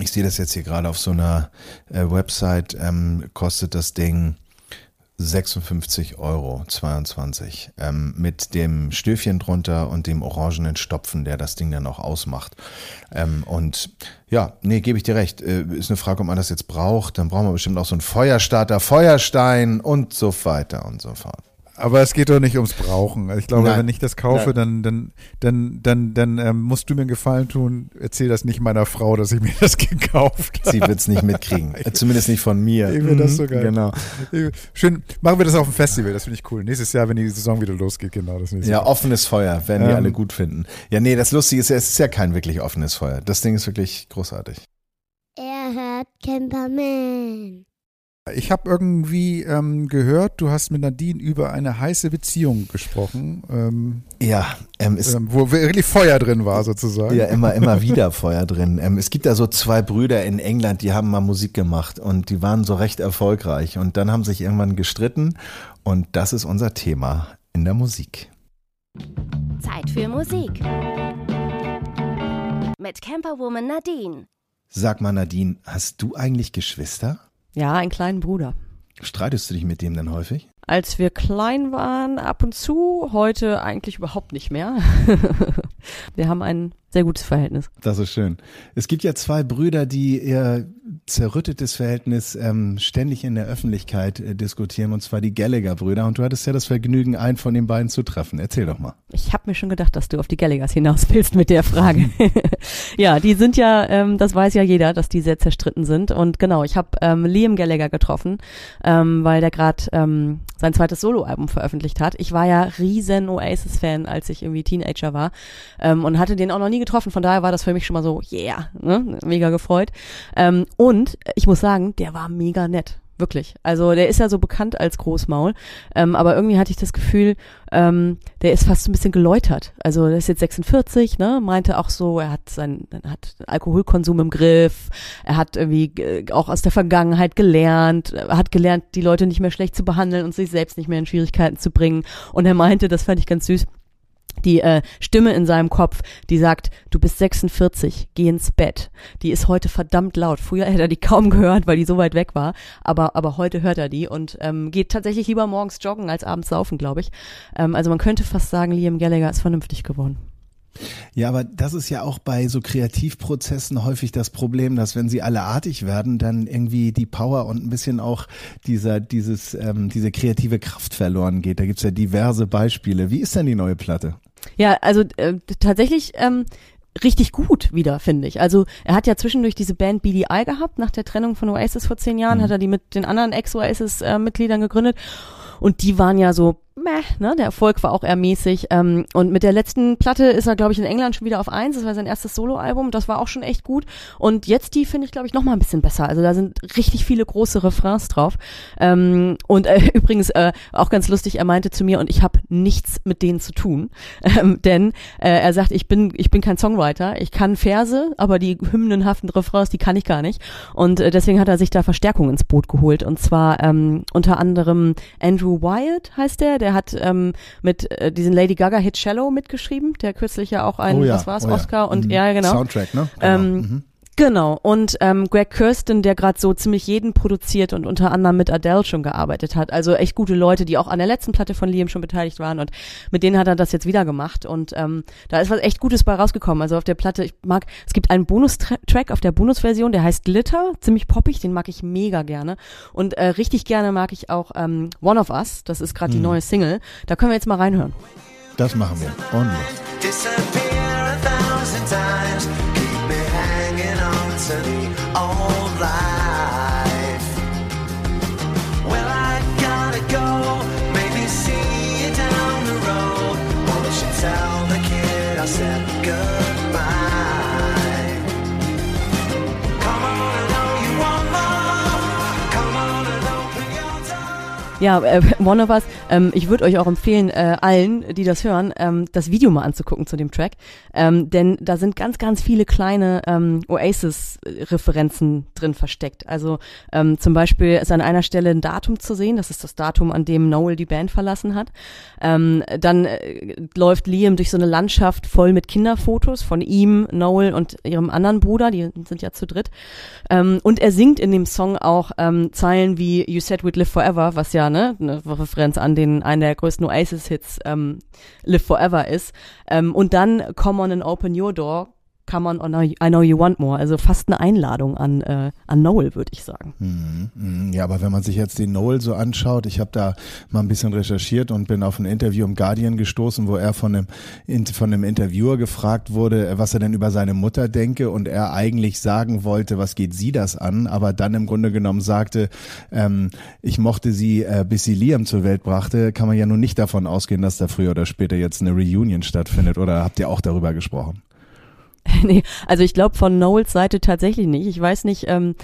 ich sehe das jetzt hier gerade auf so einer äh, Website, ähm, kostet das Ding 56 Euro 22 ähm, mit dem Stöfchen drunter und dem orangenen Stopfen, der das Ding dann auch ausmacht. Ähm, und ja, nee, gebe ich dir recht. Äh, ist eine Frage, ob man das jetzt braucht. Dann brauchen wir bestimmt auch so einen Feuerstarter, Feuerstein und so weiter und so fort. Aber es geht doch nicht ums Brauchen. Also ich glaube, Nein. wenn ich das kaufe, Nein. dann, dann, dann, dann, dann ähm, musst du mir einen Gefallen tun. Erzähl das nicht meiner Frau, dass ich mir <laughs> das gekauft habe. Sie wird es nicht mitkriegen. <laughs> Zumindest nicht von mir. Ich das so Mhm, geil. Genau. Schön, machen wir das auf dem Festival, das finde ich cool. Nächstes Jahr, wenn die Saison wieder losgeht, genau das nächste Ja, Jahr. offenes Feuer werden die Ähm. alle gut finden. Ja, nee, das Lustige ist, ja, es ist ja kein wirklich offenes Feuer. Das Ding ist wirklich großartig. Er hört Camperman. Ich habe irgendwie ähm, gehört, du hast mit Nadine über eine heiße Beziehung gesprochen, ähm, Ja, ähm, es ähm, wo wirklich Feuer drin war sozusagen. ja immer, immer <laughs> wieder Feuer drin. Ähm, es gibt da so zwei Brüder in England, die haben mal Musik gemacht und die waren so recht erfolgreich und dann haben sich irgendwann gestritten und das ist unser Thema in der Musik. Zeit für Musik. Mit Camperwoman Nadine. Sag mal, Nadine, hast du eigentlich Geschwister? Ja, einen kleinen Bruder. Streitest du dich mit dem denn häufig? Als wir klein waren, ab und zu, heute eigentlich überhaupt nicht mehr. <laughs> wir haben ein sehr gutes Verhältnis. Das ist schön. Es gibt ja zwei Brüder, die ihr zerrüttetes Verhältnis ähm, ständig in der Öffentlichkeit äh, diskutieren, und zwar die Gallagher-Brüder. Und du hattest ja das Vergnügen, einen von den beiden zu treffen. Erzähl doch mal. Ich habe mir schon gedacht, dass du auf die Gallaghers hinaus willst mit der Frage. <laughs> ja, die sind ja, ähm, das weiß ja jeder, dass die sehr zerstritten sind. Und genau, ich habe ähm, Liam Gallagher getroffen, ähm, weil der gerade ähm, sein zweites Soloalbum veröffentlicht hat. Ich war ja riesen Oasis-Fan, als ich irgendwie Teenager war ähm, und hatte den auch noch nie getroffen. Von daher war das für mich schon mal so, yeah, ne? mega gefreut. Ähm, und ich muss sagen, der war mega nett. Wirklich. Also der ist ja so bekannt als Großmaul, ähm, aber irgendwie hatte ich das Gefühl, ähm, der ist fast ein bisschen geläutert. Also der ist jetzt 46, ne, meinte auch so, er hat sein, hat Alkoholkonsum im Griff, er hat irgendwie äh, auch aus der Vergangenheit gelernt, er hat gelernt, die Leute nicht mehr schlecht zu behandeln und sich selbst nicht mehr in Schwierigkeiten zu bringen. Und er meinte, das fand ich ganz süß, die äh, Stimme in seinem Kopf, die sagt, du bist 46, geh ins Bett. Die ist heute verdammt laut. Früher hätte er die kaum gehört, weil die so weit weg war, aber aber heute hört er die und ähm, geht tatsächlich lieber morgens joggen als abends saufen, glaube ich. Ähm, also man könnte fast sagen, Liam Gallagher ist vernünftig geworden. Ja, aber das ist ja auch bei so Kreativprozessen häufig das Problem, dass wenn sie alle artig werden, dann irgendwie die Power und ein bisschen auch dieser, dieses, ähm, diese kreative Kraft verloren geht. Da gibt's ja diverse Beispiele. Wie ist denn die neue Platte? Ja, also äh, tatsächlich ähm, richtig gut wieder, finde ich. Also er hat ja zwischendurch diese Band BDI gehabt, nach der Trennung von Oasis vor zehn Jahren, Mhm. hat er die mit den anderen Ex-Oasis-Mitgliedern gegründet. Und die waren ja so, meh, ne? Der Erfolg war auch eher mäßig. Ähm, und mit der letzten Platte ist er, glaube ich, in England schon wieder auf eins. Das war sein erstes Soloalbum. Das war auch schon echt gut. Und jetzt die finde ich, glaube ich, noch mal ein bisschen besser. Also da sind richtig viele große Refrains drauf. Ähm, und äh, <laughs> übrigens äh, auch ganz lustig, er meinte zu mir, und ich habe nichts mit denen zu tun. <laughs> Ähm, denn äh, er sagt, ich bin, ich bin kein Songwriter. Ich kann Verse, aber die hymnenhaften Refrains, die kann ich gar nicht. Und äh, deswegen hat er sich da Verstärkung ins Boot geholt. Und zwar ähm, unter anderem Andrew Wyatt heißt der, der hat ähm, mit äh, diesen Lady Gaga Hit Shallow mitgeschrieben, der kürzlich ja auch ein, was war's, oh ja. Oscar und Mhm. ja genau. Soundtrack, ne? Genau. Ähm, Mhm. Genau, und ähm, Greg Kirsten, der gerade so ziemlich jeden produziert und unter anderem mit Adele schon gearbeitet hat. Also echt gute Leute, die auch an der letzten Platte von Liam schon beteiligt waren und mit denen hat er das jetzt wieder gemacht und ähm, da ist was echt Gutes bei rausgekommen. Also auf der Platte, ich mag, es gibt einen Bonustrack auf der Bonusversion, der heißt Glitter, ziemlich poppig, den mag ich mega gerne und äh, richtig gerne mag ich auch ähm, One of Us, das ist gerade die neue Single. Da können wir jetzt mal reinhören. Das machen wir. Und los. Ja, äh, <laughs> One of Us, ähm, ich würde euch auch empfehlen, äh, allen, die das hören, ähm, das Video mal anzugucken zu dem Track, ähm, denn da sind ganz, ganz viele kleine ähm, Oasis-Referenzen drin versteckt. Also ähm, zum Beispiel ist an einer Stelle ein Datum zu sehen, das ist das Datum, an dem Noel die Band verlassen hat. Ähm, dann äh, läuft Liam durch so eine Landschaft voll mit Kinderfotos von ihm, Noel und ihrem anderen Bruder, die sind ja zu dritt. Ähm, und er singt in dem Song auch ähm, Zeilen wie You Said We'd Live Forever, was ja ne, eine Referenz an den einen der größten Oasis-Hits ähm, Live Forever ist. Ähm, und dann Come on and open your door come on, I know you want more. Also fast eine Einladung an, äh, an Noel, würde ich sagen. Mhm, mhm. Ja, aber wenn man sich jetzt den Noel so anschaut, ich habe da mal ein bisschen recherchiert und bin auf ein Interview im Guardian gestoßen, wo er von einem, In- von einem Interviewer gefragt wurde, was er denn über seine Mutter denke und er eigentlich sagen wollte, was geht sie das an, aber dann im Grunde genommen sagte, ähm, ich mochte sie, äh, bis sie Liam zur Welt brachte, kann man ja nun nicht davon ausgehen, dass da früher oder später jetzt eine Reunion stattfindet oder habt ihr auch darüber gesprochen? <laughs> nee, also ich glaube von Noels Seite tatsächlich nicht. Ich weiß nicht, ähm,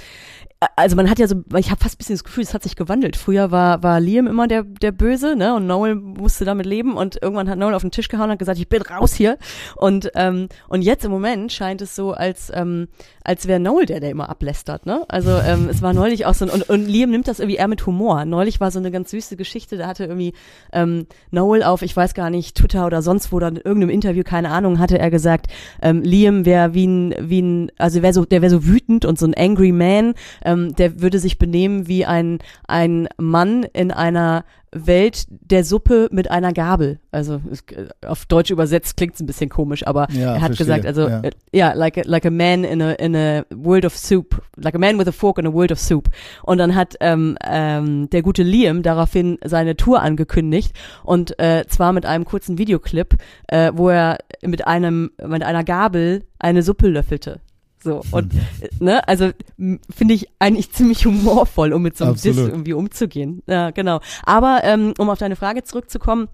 also man hat ja so, ich habe fast ein bisschen das Gefühl, es hat sich gewandelt. Früher war, war Liam immer der, der Böse, ne? Und Noel musste damit leben und irgendwann hat Noel auf den Tisch gehauen und hat gesagt, ich bin raus hier. Und, ähm, und jetzt im Moment scheint es so, als, ähm, als wäre Noel der, der immer ablästert, ne? Also ähm, es war neulich auch so, ein, und, und Liam nimmt das irgendwie eher mit Humor. Neulich war so eine ganz süße Geschichte, da hatte irgendwie ähm, Noel auf, ich weiß gar nicht, Twitter oder sonst wo, oder in irgendeinem Interview, keine Ahnung, hatte er gesagt, ähm, Liam wäre wie ein, wie ein, also wäre so, der wäre so wütend und so ein angry man, ähm, der würde sich benehmen wie ein, ein Mann in einer Welt der Suppe mit einer Gabel. Also es- auf Deutsch übersetzt klingt es ein bisschen komisch, aber Ja, er hat verstehe, gesagt, also ja. äh, ja, like a, like a man in a in a world of soup, like a man with a fork in a world of soup. Und dann hat ähm, ähm, der gute Liam daraufhin seine Tour angekündigt und äh, zwar mit einem kurzen Videoclip, äh, wo er mit einem mit einer Gabel eine Suppe löffelte. So, <laughs> und, ne, also, finde ich eigentlich <laughs> ziemlich humorvoll, um mit so einem Diss Absolut. irgendwie umzugehen. Ja, genau. Aber, ähm, um auf deine Frage zurückzukommen,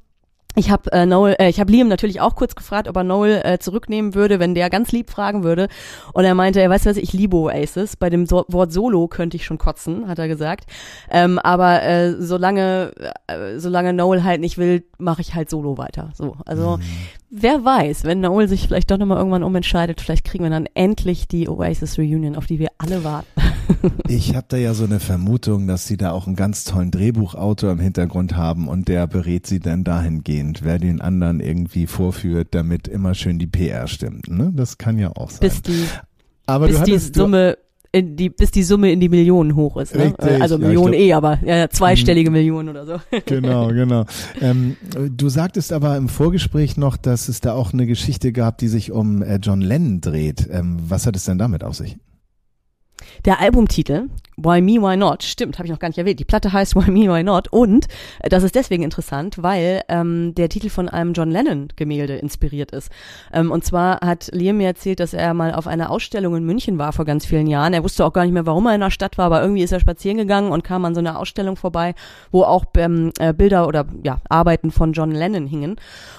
ich habe äh, Noel, äh, ich habe Liam natürlich auch kurz gefragt, ob er Noel äh, zurücknehmen würde, wenn der ganz lieb fragen würde. Und er meinte, er weiß was, ich liebe Oasis. Bei dem so Wort Solo könnte ich schon kotzen, hat er gesagt. Ähm, aber äh, solange, äh, solange Noel halt nicht will, mache ich halt Solo weiter. So, also wer weiß, wenn Noel sich vielleicht doch nochmal irgendwann umentscheidet, vielleicht kriegen wir dann endlich die Oasis Reunion, auf die wir alle warten. <laughs> Ich habe da ja so eine Vermutung, dass sie da auch einen ganz tollen Drehbuchautor im Hintergrund haben und der berät sie dann dahingehend, wer den anderen irgendwie vorführt, damit immer schön die PR stimmt. Ne? Das kann ja auch sein. bis die, Aber bis du die hattest, du, Summe in die, bis die Summe in die Millionen hoch ist. Ne? Richtig, Also ja, Millionen glaub- Mhm. eh, aber ja, ja, zweistellige Millionen oder so. <laughs> genau, genau. Ähm, du sagtest aber im Vorgespräch noch, dass es da auch eine Geschichte gab, die sich um äh, John Lennon dreht. Ähm, was hat es denn damit auf sich? Der Albumtitel Why Me, Why Not, stimmt, habe ich noch gar nicht erwähnt. Die Platte heißt Why Me, Why Not und äh, das ist deswegen interessant, weil ähm, der Titel von einem John Lennon Gemälde inspiriert ist. Ähm, und zwar hat Liam mir erzählt, dass er mal auf einer Ausstellung in München war vor ganz vielen Jahren. Er wusste auch gar nicht mehr, warum er in der Stadt war, aber irgendwie ist er spazieren gegangen und kam an so einer Ausstellung vorbei, wo auch ähm, äh, Bilder oder ja Arbeiten von John Lennon hingen.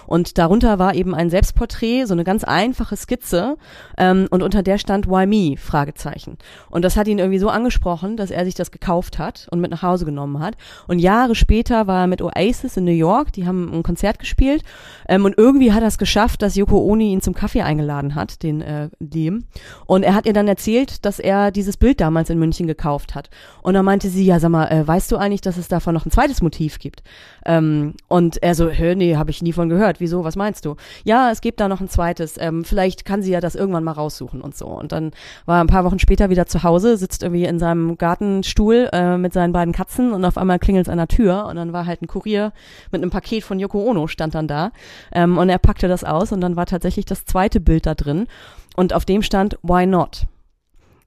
Und darunter war eben ein Selbstporträt, so eine ganz einfache Skizze ähm, und unter der stand Why Me? Fragezeichen. Und das hat ihn irgendwie so angesprochen, dass er sich das gekauft hat und mit nach Hause genommen hat. Und Jahre später war er mit Oasis in New York, die haben ein Konzert gespielt ähm, und irgendwie hat er es geschafft, dass Yoko Ono ihn zum Kaffee eingeladen hat, den äh, Liam. Und er hat ihr dann erzählt, dass er dieses Bild damals in München gekauft hat. Und dann meinte sie, ja sag mal, äh, weißt du eigentlich, dass es davon noch ein zweites Motiv gibt? Ähm, und er so, hä, nee, habe ich nie von gehört. Wieso, was meinst du? Ja, es gibt da noch ein zweites. Ähm, vielleicht kann sie ja das irgendwann mal raussuchen und so. Und dann war er ein paar Wochen später wieder zu Hause, sitzt irgendwie in seinem Gartenstuhl äh, mit seinen beiden Katzen und auf einmal klingelt es an der Tür und dann war halt ein Kurier mit einem Paket von Yoko Ono stand dann da ähm, und er packte das aus und dann war tatsächlich das zweite Bild da drin und auf dem stand Why Not?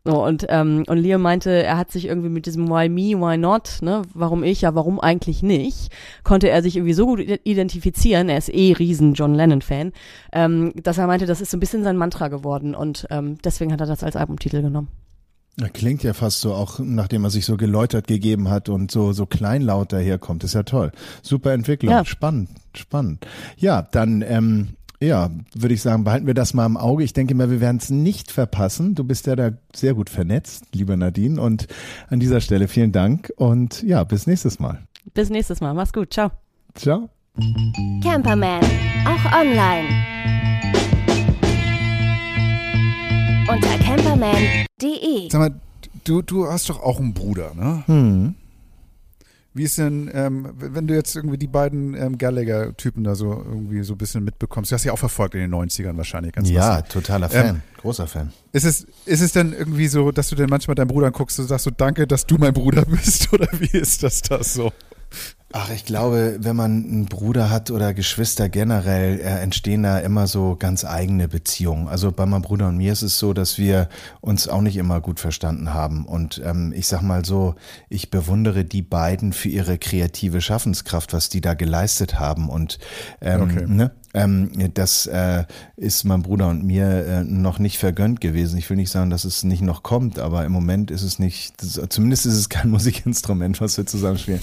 So, und, ähm, und Liam meinte, er hat sich irgendwie mit diesem Why me, why not, ne, warum ich, ja, warum eigentlich nicht, konnte er sich irgendwie so gut ide- identifizieren, er ist eh riesen John Lennon-Fan, ähm, dass er meinte, das ist so ein bisschen sein Mantra geworden und ähm, deswegen hat er das als Albumtitel genommen. Ja, Klingt ja fast so, auch nachdem er sich so geläutert gegeben hat und so, so kleinlaut daherkommt. Ist ja toll. Super Entwicklung. Ja. Spannend, spannend. Ja, dann, ähm, ja, würde ich sagen, behalten wir das mal im Auge. Ich denke mal, wir werden es nicht verpassen. Du bist ja da sehr gut vernetzt, lieber Nadine. Und an dieser Stelle vielen Dank und ja, bis nächstes Mal. Bis nächstes Mal, mach's gut, ciao. Ciao. Camperman, auch online. Unter camperman.de. Sag mal, du, du hast doch auch einen Bruder, ne? Hm. Wie ist denn, ähm, wenn du jetzt irgendwie die beiden ähm, Gallagher-Typen da so irgendwie so ein bisschen mitbekommst? Du hast ja auch verfolgt in den 90ern wahrscheinlich ganz Ja, lustig. totaler Ähm, Fan. Großer Fan. Ist es, ist es denn irgendwie so, dass du denn manchmal deinen Bruder anguckst und sagst so, danke, dass du mein Bruder <laughs> bist? Oder wie ist das da so? Ach, ich glaube, wenn man einen Bruder hat oder Geschwister generell, äh, entstehen da immer so ganz eigene Beziehungen. Also bei meinem Bruder und mir ist es so, dass wir uns auch nicht immer gut verstanden haben. Und ähm, ich sag mal so, ich bewundere die beiden für ihre kreative Schaffenskraft, was die da geleistet haben. Und ähm, Okay. ne, ähm, das äh, ist meinem Bruder und mir äh, noch nicht vergönnt gewesen. Ich will nicht sagen, dass es nicht noch kommt, aber im Moment ist es nicht, das, zumindest ist es kein <laughs> Musikinstrument, was wir zusammenspielen.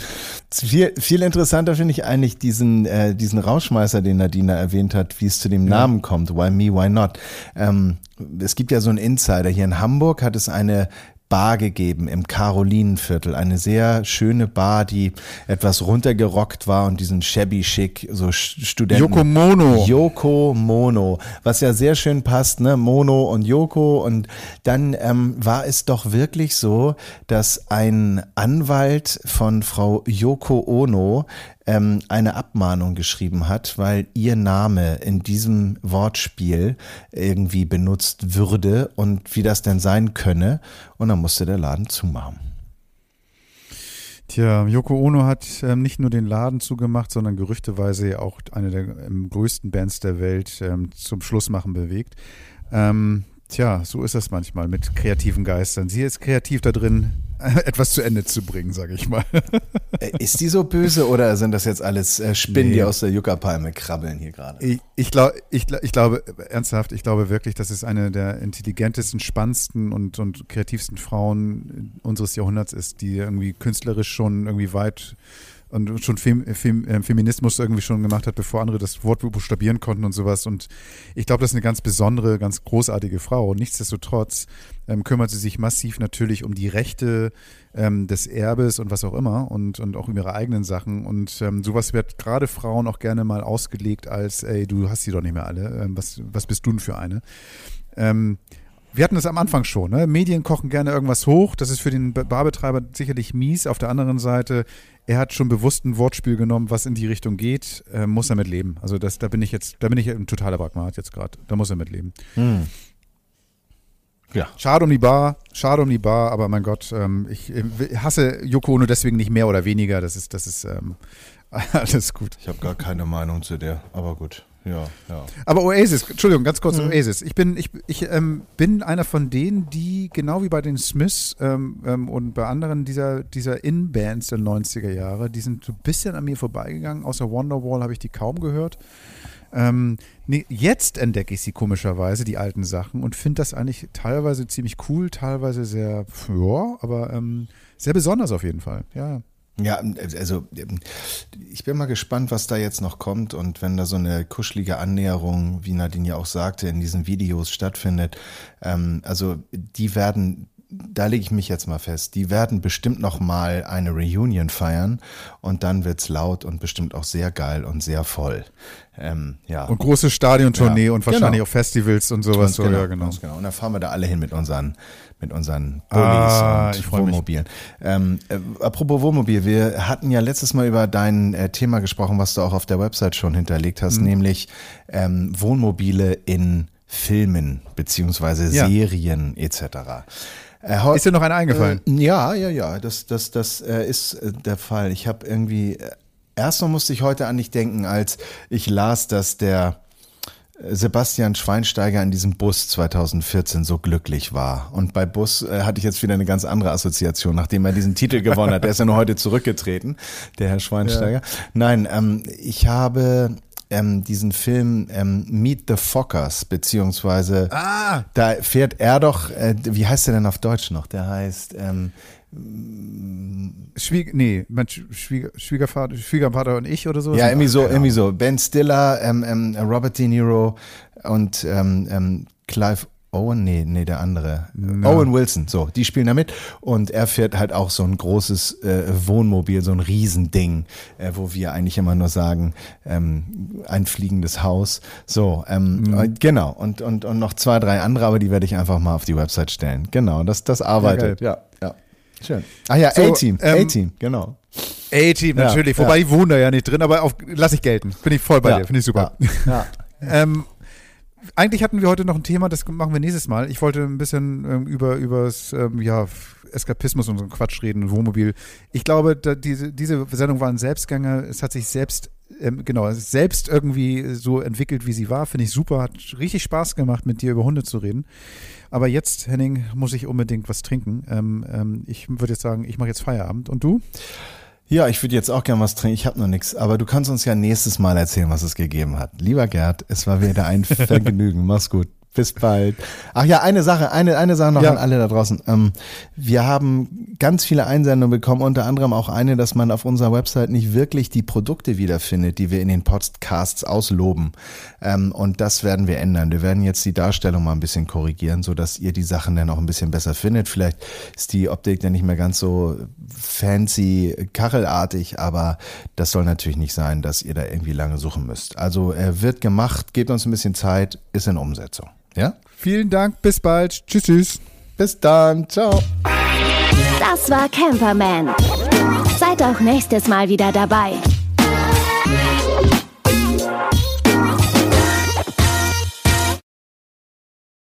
Viel, viel interessanter finde ich eigentlich diesen, äh, diesen Rauschmeißer, den Nadina erwähnt hat, wie es zu dem Namen kommt. Why me, why not? Ähm, es gibt ja so einen Insider. Hier in Hamburg hat es eine Bar gegeben im Karolinenviertel. Eine sehr schöne Bar, die etwas runtergerockt war und diesen shabby chic, so Studenten. Yoko Mono. Yoko Mono, was ja sehr schön passt, ne? Mono und Yoko. Und dann ähm, war es doch wirklich so, dass ein Anwalt von Frau Yoko Ono ähm, eine Abmahnung geschrieben hat, weil ihr Name in diesem Wortspiel irgendwie benutzt würde und wie das denn sein könne. Und dann musste der Laden zumachen. Tja, Yoko Ono hat ähm, nicht nur den Laden zugemacht, sondern gerüchteweise auch eine der ähm, größten Bands der Welt ähm, zum Schlussmachen bewegt. Ähm, tja, so ist das manchmal mit kreativen Geistern. Sie ist kreativ da drin, <laughs> etwas zu Ende zu bringen, sage ich mal. Äh, Ist die so böse oder sind das jetzt alles äh, Spinnen, die Nee. aus der Yucca-Palme krabbeln hier gerade? Ich, ich, glaub, ich, ich glaube, ernsthaft, ich glaube wirklich, das ist eine der intelligentesten, spannendsten und, und kreativsten Frauen unseres Jahrhunderts ist, die irgendwie künstlerisch schon irgendwie weit und schon Fem, Fem, äh, Feminismus irgendwie schon gemacht hat, bevor andere das Wort buchstabieren konnten und sowas. Und ich glaube, das ist eine ganz besondere, ganz großartige Frau. Und nichtsdestotrotz ähm, kümmert sie sich massiv natürlich um die Rechte ähm, des Erbes und was auch immer und, und auch um ihre eigenen Sachen. Und ähm, sowas wird gerade Frauen auch gerne mal ausgelegt als, ey, du hast sie doch nicht mehr alle. Ähm, was, was bist du denn für eine? Ähm, wir hatten das am Anfang schon. Ne? Medien kochen gerne irgendwas hoch. Das ist für den Ba- Barbetreiber sicherlich mies. Auf der anderen Seite, er hat schon bewusst ein Wortspiel genommen, was in die Richtung geht. Äh, muss er mit leben. Also das, da bin ich jetzt, da bin ich ein totaler Pragmat jetzt gerade. Da muss er mit leben. Hm. Ja. Schade um die Bar, schade um die Bar, aber mein Gott, ähm, ich äh, hasse Yoko Ono deswegen nicht mehr oder weniger. Das ist, das ist ähm, <laughs> alles gut. Ich habe gar keine Meinung zu der, aber gut. Ja, ja. Aber Oasis, Entschuldigung, ganz kurz Oasis. Ich bin, ich, ich ähm, bin einer von denen, die genau wie bei den Smiths ähm, ähm, und bei anderen dieser, dieser In-Bands der 90er Jahre, die sind so ein bisschen an mir vorbeigegangen. Außer Wonderwall habe ich die kaum gehört. Ähm, nee, jetzt entdecke ich sie komischerweise, die alten Sachen, und finde das eigentlich teilweise ziemlich cool, teilweise sehr, ja, aber ähm, sehr besonders auf jeden Fall. Ja. Ja, also ähm, ich bin mal gespannt, was da jetzt noch kommt. Und wenn da so eine kuschelige Annäherung, wie Nadine ja auch sagte, in diesen Videos stattfindet, ähm, also die werden, da lege ich mich jetzt mal fest, die werden bestimmt noch mal eine Reunion feiern und dann wird's laut und bestimmt auch sehr geil und sehr voll. Ähm, ja. Und große Stadiontournee Ja, und wahrscheinlich genau. auch Festivals und sowas. So, genau, ja, genau. ganz genau. Und dann fahren wir da alle hin mit unseren, mit unseren Bullis Ah, und. Wohnmobilen. Ähm, äh, apropos Wohnmobil, wir hatten ja letztes Mal über dein äh, Thema gesprochen, was du auch auf der Website schon hinterlegt Mhm. hast, nämlich ähm, Wohnmobile in Filmen beziehungsweise Ja. Serien etc. Äh, Ist dir noch einer eingefallen? äh, ja, ja, ja, das, das, das äh, ist äh, der Fall. Ich habe irgendwie, äh, erstmal musste ich heute an dich denken, als ich las, dass der äh, Sebastian Schweinsteiger in diesem Bus 2014 so glücklich war. Und bei Bus äh, hatte ich jetzt wieder eine ganz andere Assoziation, nachdem er diesen Titel gewonnen hat. Der ist ja nur heute zurückgetreten, der Herr Schweinsteiger. Nein, ähm, ich habe ähm, diesen Film ähm, Meet the Fockers, beziehungsweise Ah, da fährt er doch, äh, wie heißt der denn auf Deutsch noch? Der heißt, ähm, Schwieg nee, mein Sch- Schwieger, Schwiegervater, Schwiegervater und ich oder so. ja, irgendwie so, irgendwie so. Ben Stiller, ähm, ähm, Robert De Niro und ähm, ähm, Clive Owen, nee, nee, der andere. Owen Wilson, so, die spielen da mit. Und er fährt halt auch so ein großes äh, Wohnmobil, so ein Riesending, äh, wo wir eigentlich immer nur sagen, ähm, ein fliegendes Haus. So, ähm, äh, genau. Und, und, und noch zwei, drei andere, aber die werde ich einfach mal auf die Website stellen. Genau, das, das arbeitet. Ja, ja. Schön. Ah ja, So, A-Team, ähm, A-Team, genau. A-Team Ja, natürlich, ja. wobei ich wohne da ja nicht drin, aber auf, lass ich gelten. Bin ich voll bei ja, dir, finde ich super. Ja, ja. <laughs> Ähm, eigentlich hatten wir heute noch ein Thema, das machen wir nächstes Mal. Ich wollte ein bisschen ähm, über übers ähm, ja, Eskapismus und so einen Quatsch reden und Wohnmobil. Ich glaube, da, diese, diese Sendung war ein Selbstgänger. Es hat sich selbst, ähm, genau, selbst irgendwie so entwickelt, wie sie war. Finde ich super. Hat richtig Spaß gemacht, mit dir über Hunde zu reden. Aber jetzt, Henning, muss ich unbedingt was trinken. Ähm, ähm, ich würde jetzt sagen, ich mache jetzt Feierabend. Und du? Ja, ich würde jetzt auch gern was trinken. Ich habe noch nichts, aber du kannst uns ja nächstes Mal erzählen, was es gegeben hat. Lieber Gerd, es war wieder ein <laughs> Vergnügen. Mach's gut. Bis bald. Ach ja, eine Sache, eine, eine Sache noch Ja. an alle da draußen. Ähm, wir haben ganz viele Einsendungen bekommen, unter anderem auch eine, dass man auf unserer Website nicht wirklich die Produkte wiederfindet, die wir in den Podcasts ausloben. Ähm, und das werden wir ändern. Wir werden jetzt die Darstellung mal ein bisschen korrigieren, so dass ihr die Sachen dann auch ein bisschen besser findet. Vielleicht ist die Optik dann nicht mehr ganz so fancy, kachelartig, aber das soll natürlich nicht sein, dass ihr da irgendwie lange suchen müsst. Also er wird gemacht, gebt uns ein bisschen Zeit, ist in Umsetzung. Ja? Vielen Dank, bis bald. Tschüss, tschüss. Bis dann, ciao. Das war Camperman. Seid auch nächstes Mal wieder dabei.